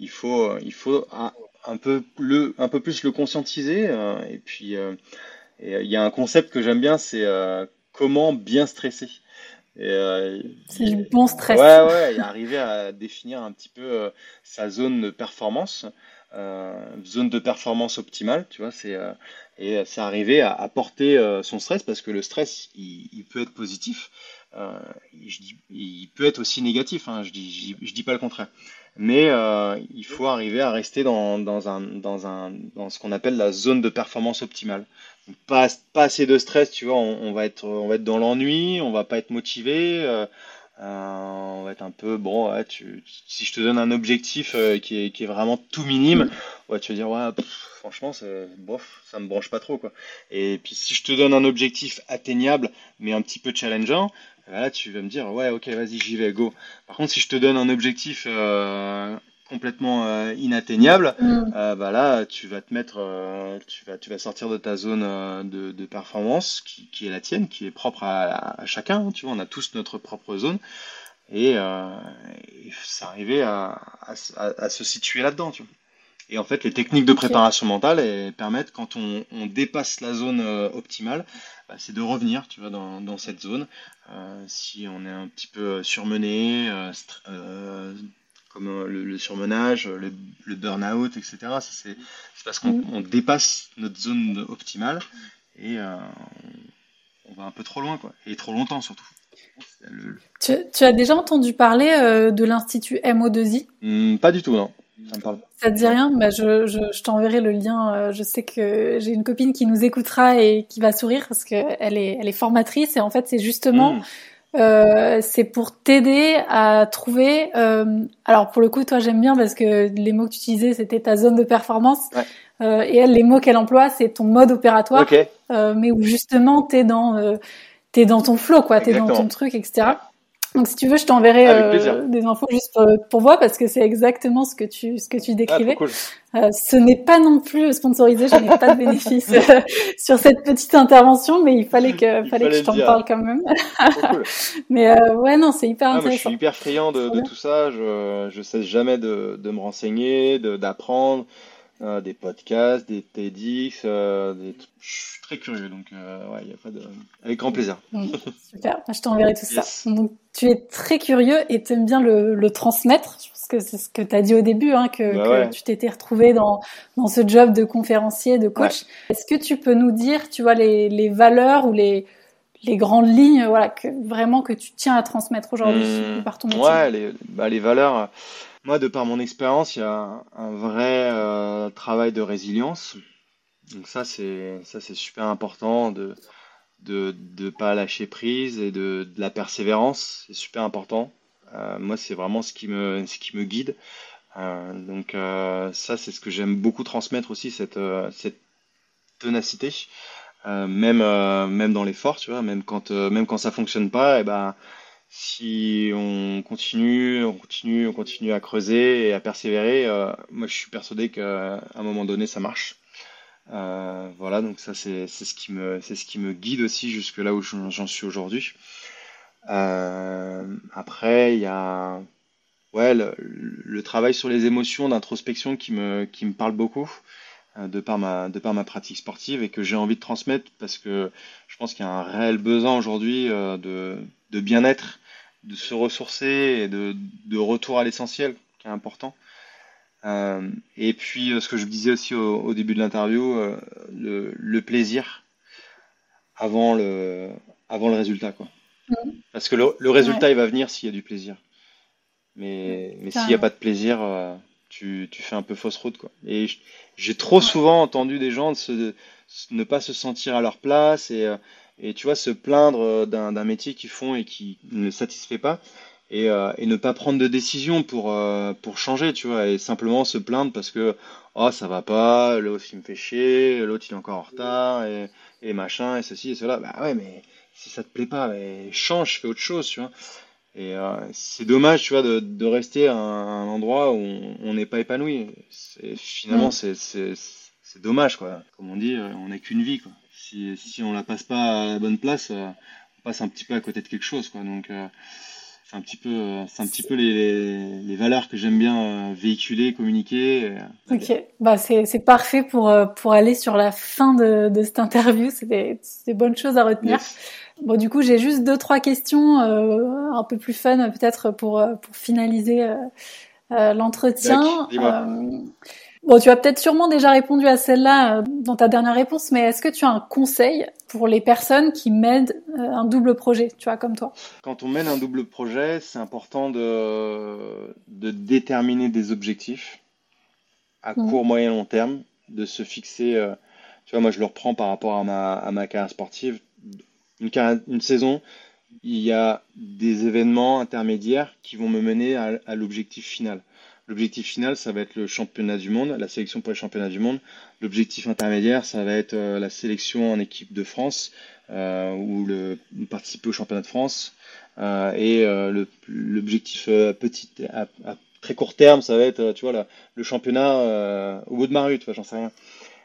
il faut, euh, il faut un, peu, le, un peu plus le conscientiser. Euh, et puis, euh, il y a un concept que j'aime bien, c'est comment bien stresser. C'est du bon stress. Ouais, ouais, et arriver à définir un petit peu sa zone de performance, zone de performance optimale, tu vois, c'est et c'est arriver à, porter son stress parce que le stress, il, peut être positif, je dis, il peut être aussi négatif, hein, je dis, je dis pas le contraire mais euh, il faut arriver à rester dans, dans, un, dans, un, dans ce qu'on appelle la zone de performance optimale. Pas, assez de stress, tu vois, on, va, être, on va être dans l'ennui, on va pas être motivé, euh, euh, on va être un peu, bon, si je te donne un objectif qui, est, qui est vraiment tout minime, ouais, tu vas dire, ouais, franchement, bof, ça me branche pas trop, quoi. Et puis si je te donne un objectif atteignable, mais un petit peu challengeant, là, tu vas me dire, ouais, ok, vas-y, j'y vais, go. Par contre, si je te donne un objectif euh, complètement euh, inatteignable, mm. euh, bah là, tu vas te mettre, tu vas, tu vas sortir de ta zone de, performance qui, qui, est la tienne, qui est propre à, chacun. Hein, tu vois, on a tous notre propre zone. Et, et c'est arrivé à, à, se situer là-dedans, tu vois. Et en fait, les techniques de préparation mentale elles permettent, quand on, on dépasse la zone optimale, bah, c'est de revenir, tu vois, dans, dans cette zone. Euh, si on est un petit peu surmené, euh, euh, comme le, surmenage, le, le burn-out, etc. C'est parce qu'on mm. dépasse notre zone optimale et on va un peu trop loin, quoi. Et trop longtemps surtout. Tu, tu, as déjà entendu parler de l'Institut MO2I hmm, Pas du tout, non. Ça te dit rien? Bah je, je, je t'enverrai le lien. Euh, je sais que j'ai une copine qui nous écoutera et qui va sourire parce qu'elle est, elle est formatrice et en fait c'est justement hmm. Euh, c'est pour t'aider à trouver. Euh, alors pour le coup toi j'aime bien parce que les mots que tu utilisais c'était ta zone de performance. Euh, et elle les mots qu'elle emploie c'est ton mode opératoire, euh, mais où justement t'es dans euh, t'es dans ton flow quoi, t'es dans ton truc etc. Donc si tu veux, je t'enverrai euh, des infos juste pour, voir parce que c'est exactement ce que tu ce que tu décrivais. Ah, euh, ce n'est pas non plus sponsorisé, je n'ai pas de bénéfice euh, sur cette petite intervention, mais il fallait que fallait que je t'en parle quand même. cool. mais euh, ouais non, c'est hyper intéressant. Moi, je suis hyper friand de, de tout ça. Je je cesse jamais de, de me renseigner, d'apprendre. Euh, des podcasts, des TEDx, euh, des... je suis très curieux, donc euh, ouais, y a pas de... avec grand plaisir. Mmh, super, je t'enverrai tout ça. Donc tu es très curieux et tu aimes bien le, le, transmettre. Je pense que c'est ce que tu as dit au début, hein, que, bah que tu t'étais retrouvé dans, dans ce job de conférencier, de coach. Est-ce que tu peux nous dire, tu vois, les, les valeurs ou les, les grandes lignes, voilà, que vraiment que tu tiens à transmettre aujourd'hui mmh, par ton métier Ouais, les, bah, les valeurs. Moi, de par mon expérience, il y a un vrai euh, travail de résilience. Donc ça, c'est ça, c'est super important de de de pas lâcher prise et de, de la persévérance. C'est super important. Euh, moi, c'est vraiment ce qui me ce qui me guide. Euh, donc ça, c'est ce que j'aime beaucoup transmettre aussi cette cette ténacité. Même même dans l'effort, tu vois, même quand même quand ça fonctionne pas, et eh ben si on continue, on continue, on continue à creuser et à persévérer, euh, moi je suis persuadé qu'à un moment donné ça marche. Euh, voilà, donc ça c'est ce qui me ce qui me guide aussi jusque là où j'en suis aujourd'hui. Euh, après il y a ouais le, le, travail sur les émotions d'introspection qui me qui me parle beaucoup de par ma de par ma pratique sportive et que j'ai envie de transmettre parce que je pense qu'il y a un réel besoin aujourd'hui de de bien-être de se ressourcer et de, de retour à l'essentiel qui est important. Euh, et puis, euh, ce que je disais aussi au, au début de l'interview, euh, le, le, plaisir avant le, avant le résultat. Quoi. Mmh. Parce que le, le résultat, ouais. il va venir s'il y a du plaisir. Mais, mais s'il n'y a pas de plaisir, euh, tu, tu, fais un peu fausse route. Quoi. Et j'ai trop ouais. souvent entendu des gens se, ne pas se sentir à leur place et et tu vois se plaindre euh, d'un métier qu'ils font et qui ne satisfait pas et, euh, et, ne pas prendre de décision pour euh, pour changer tu vois et simplement se plaindre parce que oh ça va pas l'autre il me fait chier l'autre il est encore en retard et, et machin et ceci et cela. Bah ouais mais si ça te plaît pas mais change fais autre chose tu vois. Et euh, c'est dommage tu vois de, de rester à un, endroit où on n'est pas épanoui. Finalement mmh. c'est c'est dommage quoi. Comme on dit on n'a qu'une vie quoi si, si on la passe pas à la bonne place, euh, on passe un petit peu à côté de quelque chose, quoi. Donc, euh, c'est un petit peu, euh, c'est un petit peu les, les valeurs que j'aime bien véhiculer, communiquer. Ok, bah c'est parfait pour pour aller sur la fin de, de cette interview. C'est des, des, bonnes choses à retenir. Yes. Bon, du coup, j'ai juste deux trois questions euh, un peu plus fun peut-être pour pour finaliser euh, l'entretien. Bon, tu as peut-être sûrement déjà répondu à celle-là euh, dans ta dernière réponse, mais est-ce que tu as un conseil pour les personnes qui mènent euh, un double projet, tu vois, comme toi? Quand on mène un double projet, c'est important de, de déterminer des objectifs à mmh. court, moyen, long terme, de se fixer. Euh, tu vois, moi, je le reprends par rapport à ma, à ma carrière sportive. Une, une saison, il y a des événements intermédiaires qui vont me mener à, à l'objectif final. L'objectif final, ça va être le championnat du monde, la sélection pour les championnats du monde. L'objectif intermédiaire, ça va être euh, la sélection en équipe de France euh, ou le participer au championnat de France. Euh, et l'objectif petit à, très court terme, ça va être, tu vois, le championnat au bout de ma rue, j'en sais rien.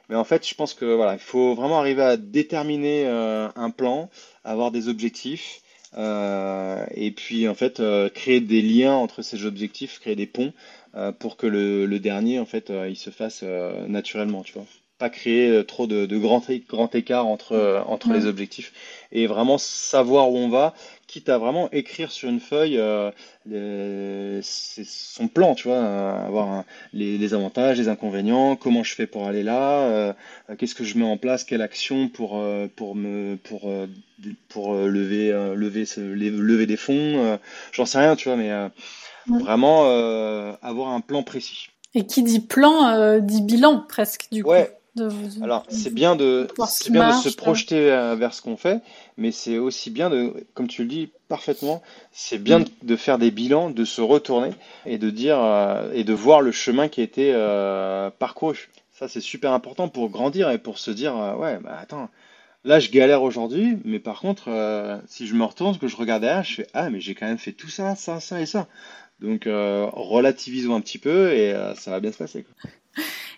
Mais en fait, je pense que voilà, il faut vraiment arriver à déterminer un plan, avoir des objectifs. Et puis en fait créer des liens entre ces objectifs, créer des ponts pour que le, le, dernier, en fait, euh, il se fasse euh, naturellement, tu vois. Pas créer trop de, de grands, grands écarts entre, entre ouais. les objectifs et vraiment savoir où on va, quitte à vraiment écrire sur une feuille euh, les, son plan, tu vois, avoir un, les, les, avantages, les inconvénients, comment je fais pour aller là, euh, qu'est-ce que je mets en place, quelle action pour pour me pour pour lever lever lever des fonds, j'en sais rien, tu vois, mais Vraiment euh, avoir un plan précis. Et qui dit plan euh, dit bilan presque du ouais. coup. De, de, Alors c'est bien de c'est bien marche, de se projeter euh, vers ce qu'on fait, mais c'est aussi bien de, comme tu le dis parfaitement, c'est bien mm. de faire des bilans, de se retourner et de dire euh, et de voir le chemin qui a été euh, parcouru. Ça c'est super important pour grandir et pour se dire ouais bah attends là je galère aujourd'hui, mais par contre, euh, si je me retourne, que je regarde derrière, je fais ah mais j'ai quand même fait tout ça, ça, ça et ça. Donc euh, relativisons un petit peu et euh, ça va bien se passer. Quoi.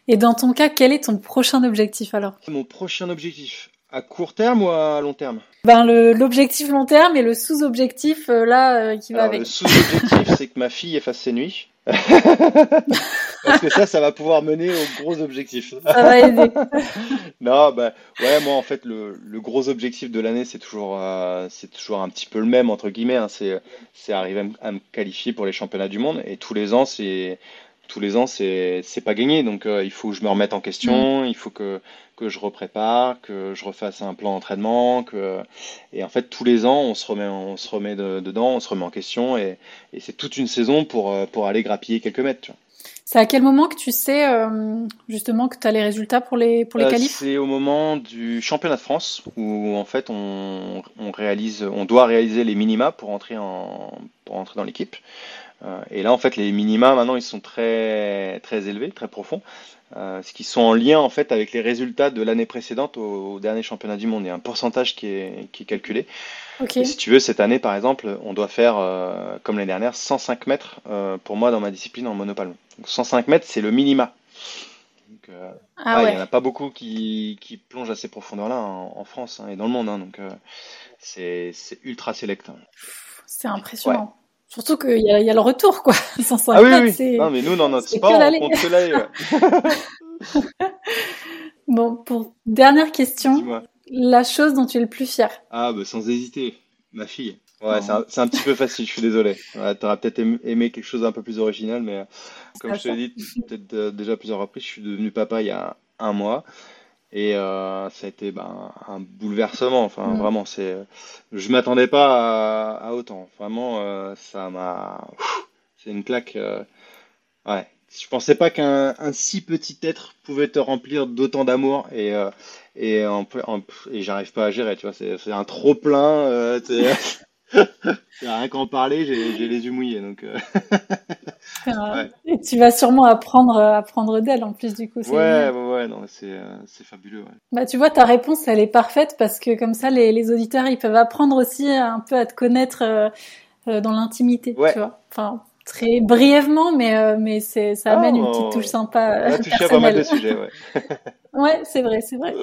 Et dans ton cas, quel est ton prochain objectif alors? Mon prochain objectif, à court terme ou à long terme? Ben l'objectif long terme et le sous-objectif euh, là qui va alors, avec. Le sous-objectif, c'est que ma fille efface ses nuits. Parce que ça, ça va pouvoir mener aux gros objectifs. Ça va aider. non, bah ouais, moi en fait le, le gros objectif de l'année c'est toujours euh, c'est toujours un petit peu le même entre guillemets. Hein, c'est c'est arriver à me qualifier pour les championnats du monde et tous les ans c'est tous les ans, c'est c'est pas gagné. Donc euh, il faut que je me remette en question, mm. il faut que que je reprépare, que je refasse un plan d'entraînement, que et en fait tous les ans on se remet on se remet dedans, on se remet en question et, et c'est toute une saison pour euh, pour aller grappiller quelques mètres. C'est à quel moment que tu sais euh, justement que tu as les résultats pour les pour les qualifs? C'est au moment du championnat de France où en fait on, on réalise on doit réaliser les minima pour entrer en pour entrer dans l'équipe. Euh, et là, en fait, les minima, maintenant, ils sont très, très élevés, très profonds, euh, ce qui sont en lien, en fait, avec les résultats de l'année précédente au, dernier championnat du monde. Il y a un pourcentage qui est, qui est calculé. Et si tu veux, cette année, par exemple, on doit faire, euh, comme l'année dernière, 105 mètres pour moi dans ma discipline en monopalme. Donc 105 mètres, c'est le minima. Donc, ah Il n'y en a pas beaucoup qui, qui plongent à ces profondeurs-là en, France hein, et dans le monde. Hein, donc c'est ultra sélect. Hein. C'est impressionnant. Surtout qu'il y, y, a le retour, quoi. 150, ah oui, oui. Non, mais nous, dans notre sport, on compte que l'aller. bon, pour dernière question, la chose dont tu es le plus fier Ah, bah, sans hésiter, ma fille. Ouais, c'est un, un, petit peu facile, je suis désolé. Ouais, tu aurais peut-être aimé quelque chose d'un peu plus original, mais euh, comme je te l'ai dit peut-être euh, déjà plusieurs reprises, je suis devenu papa il y a un mois. Et euh, ça a été ben, un bouleversement. Enfin, mm. vraiment, c'est. Je m'attendais pas à, autant. Vraiment, euh, ça m'a. C'est une claque. Euh, ouais. Je pensais pas qu'un si petit être pouvait te remplir d'autant d'amour et euh, et, en, et j'arrive pas à gérer. Tu vois, c'est un trop plein. Rien qu'en parler, j'ai les yeux mouillés. Donc, euh. Et tu vas sûrement apprendre, apprendre d'elle en plus du coup. Ouais, ouais, ouais, non, c'est euh, fabuleux. Ouais. Bah, tu vois, ta réponse, elle est parfaite parce que comme ça, les, les auditeurs, ils peuvent apprendre aussi un peu à te connaître euh, dans l'intimité. Tu vois. Enfin, très brièvement, mais euh, mais c'est ça amène une petite oh. touche sympa. On a touché à pas mal de sujets, ouais. ouais, c'est vrai, c'est vrai.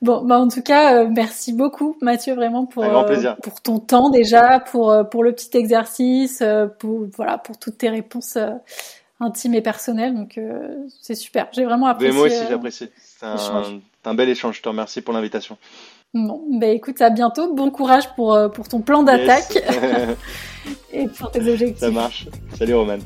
Bon, bah en tout cas, euh, merci beaucoup, Mathieu, vraiment pour euh, pour ton temps déjà, pour pour le petit exercice, pour voilà, pour toutes tes réponses intimes et personnelles. Donc c'est super. J'ai vraiment apprécié. Mais moi aussi, j'apprécie. C'est un, un bel échange. Je te remercie pour l'invitation. Bon, bah écoute, à bientôt. Bon courage pour, pour ton plan d'attaque. et pour tes objectifs. Ça marche. Salut Roman.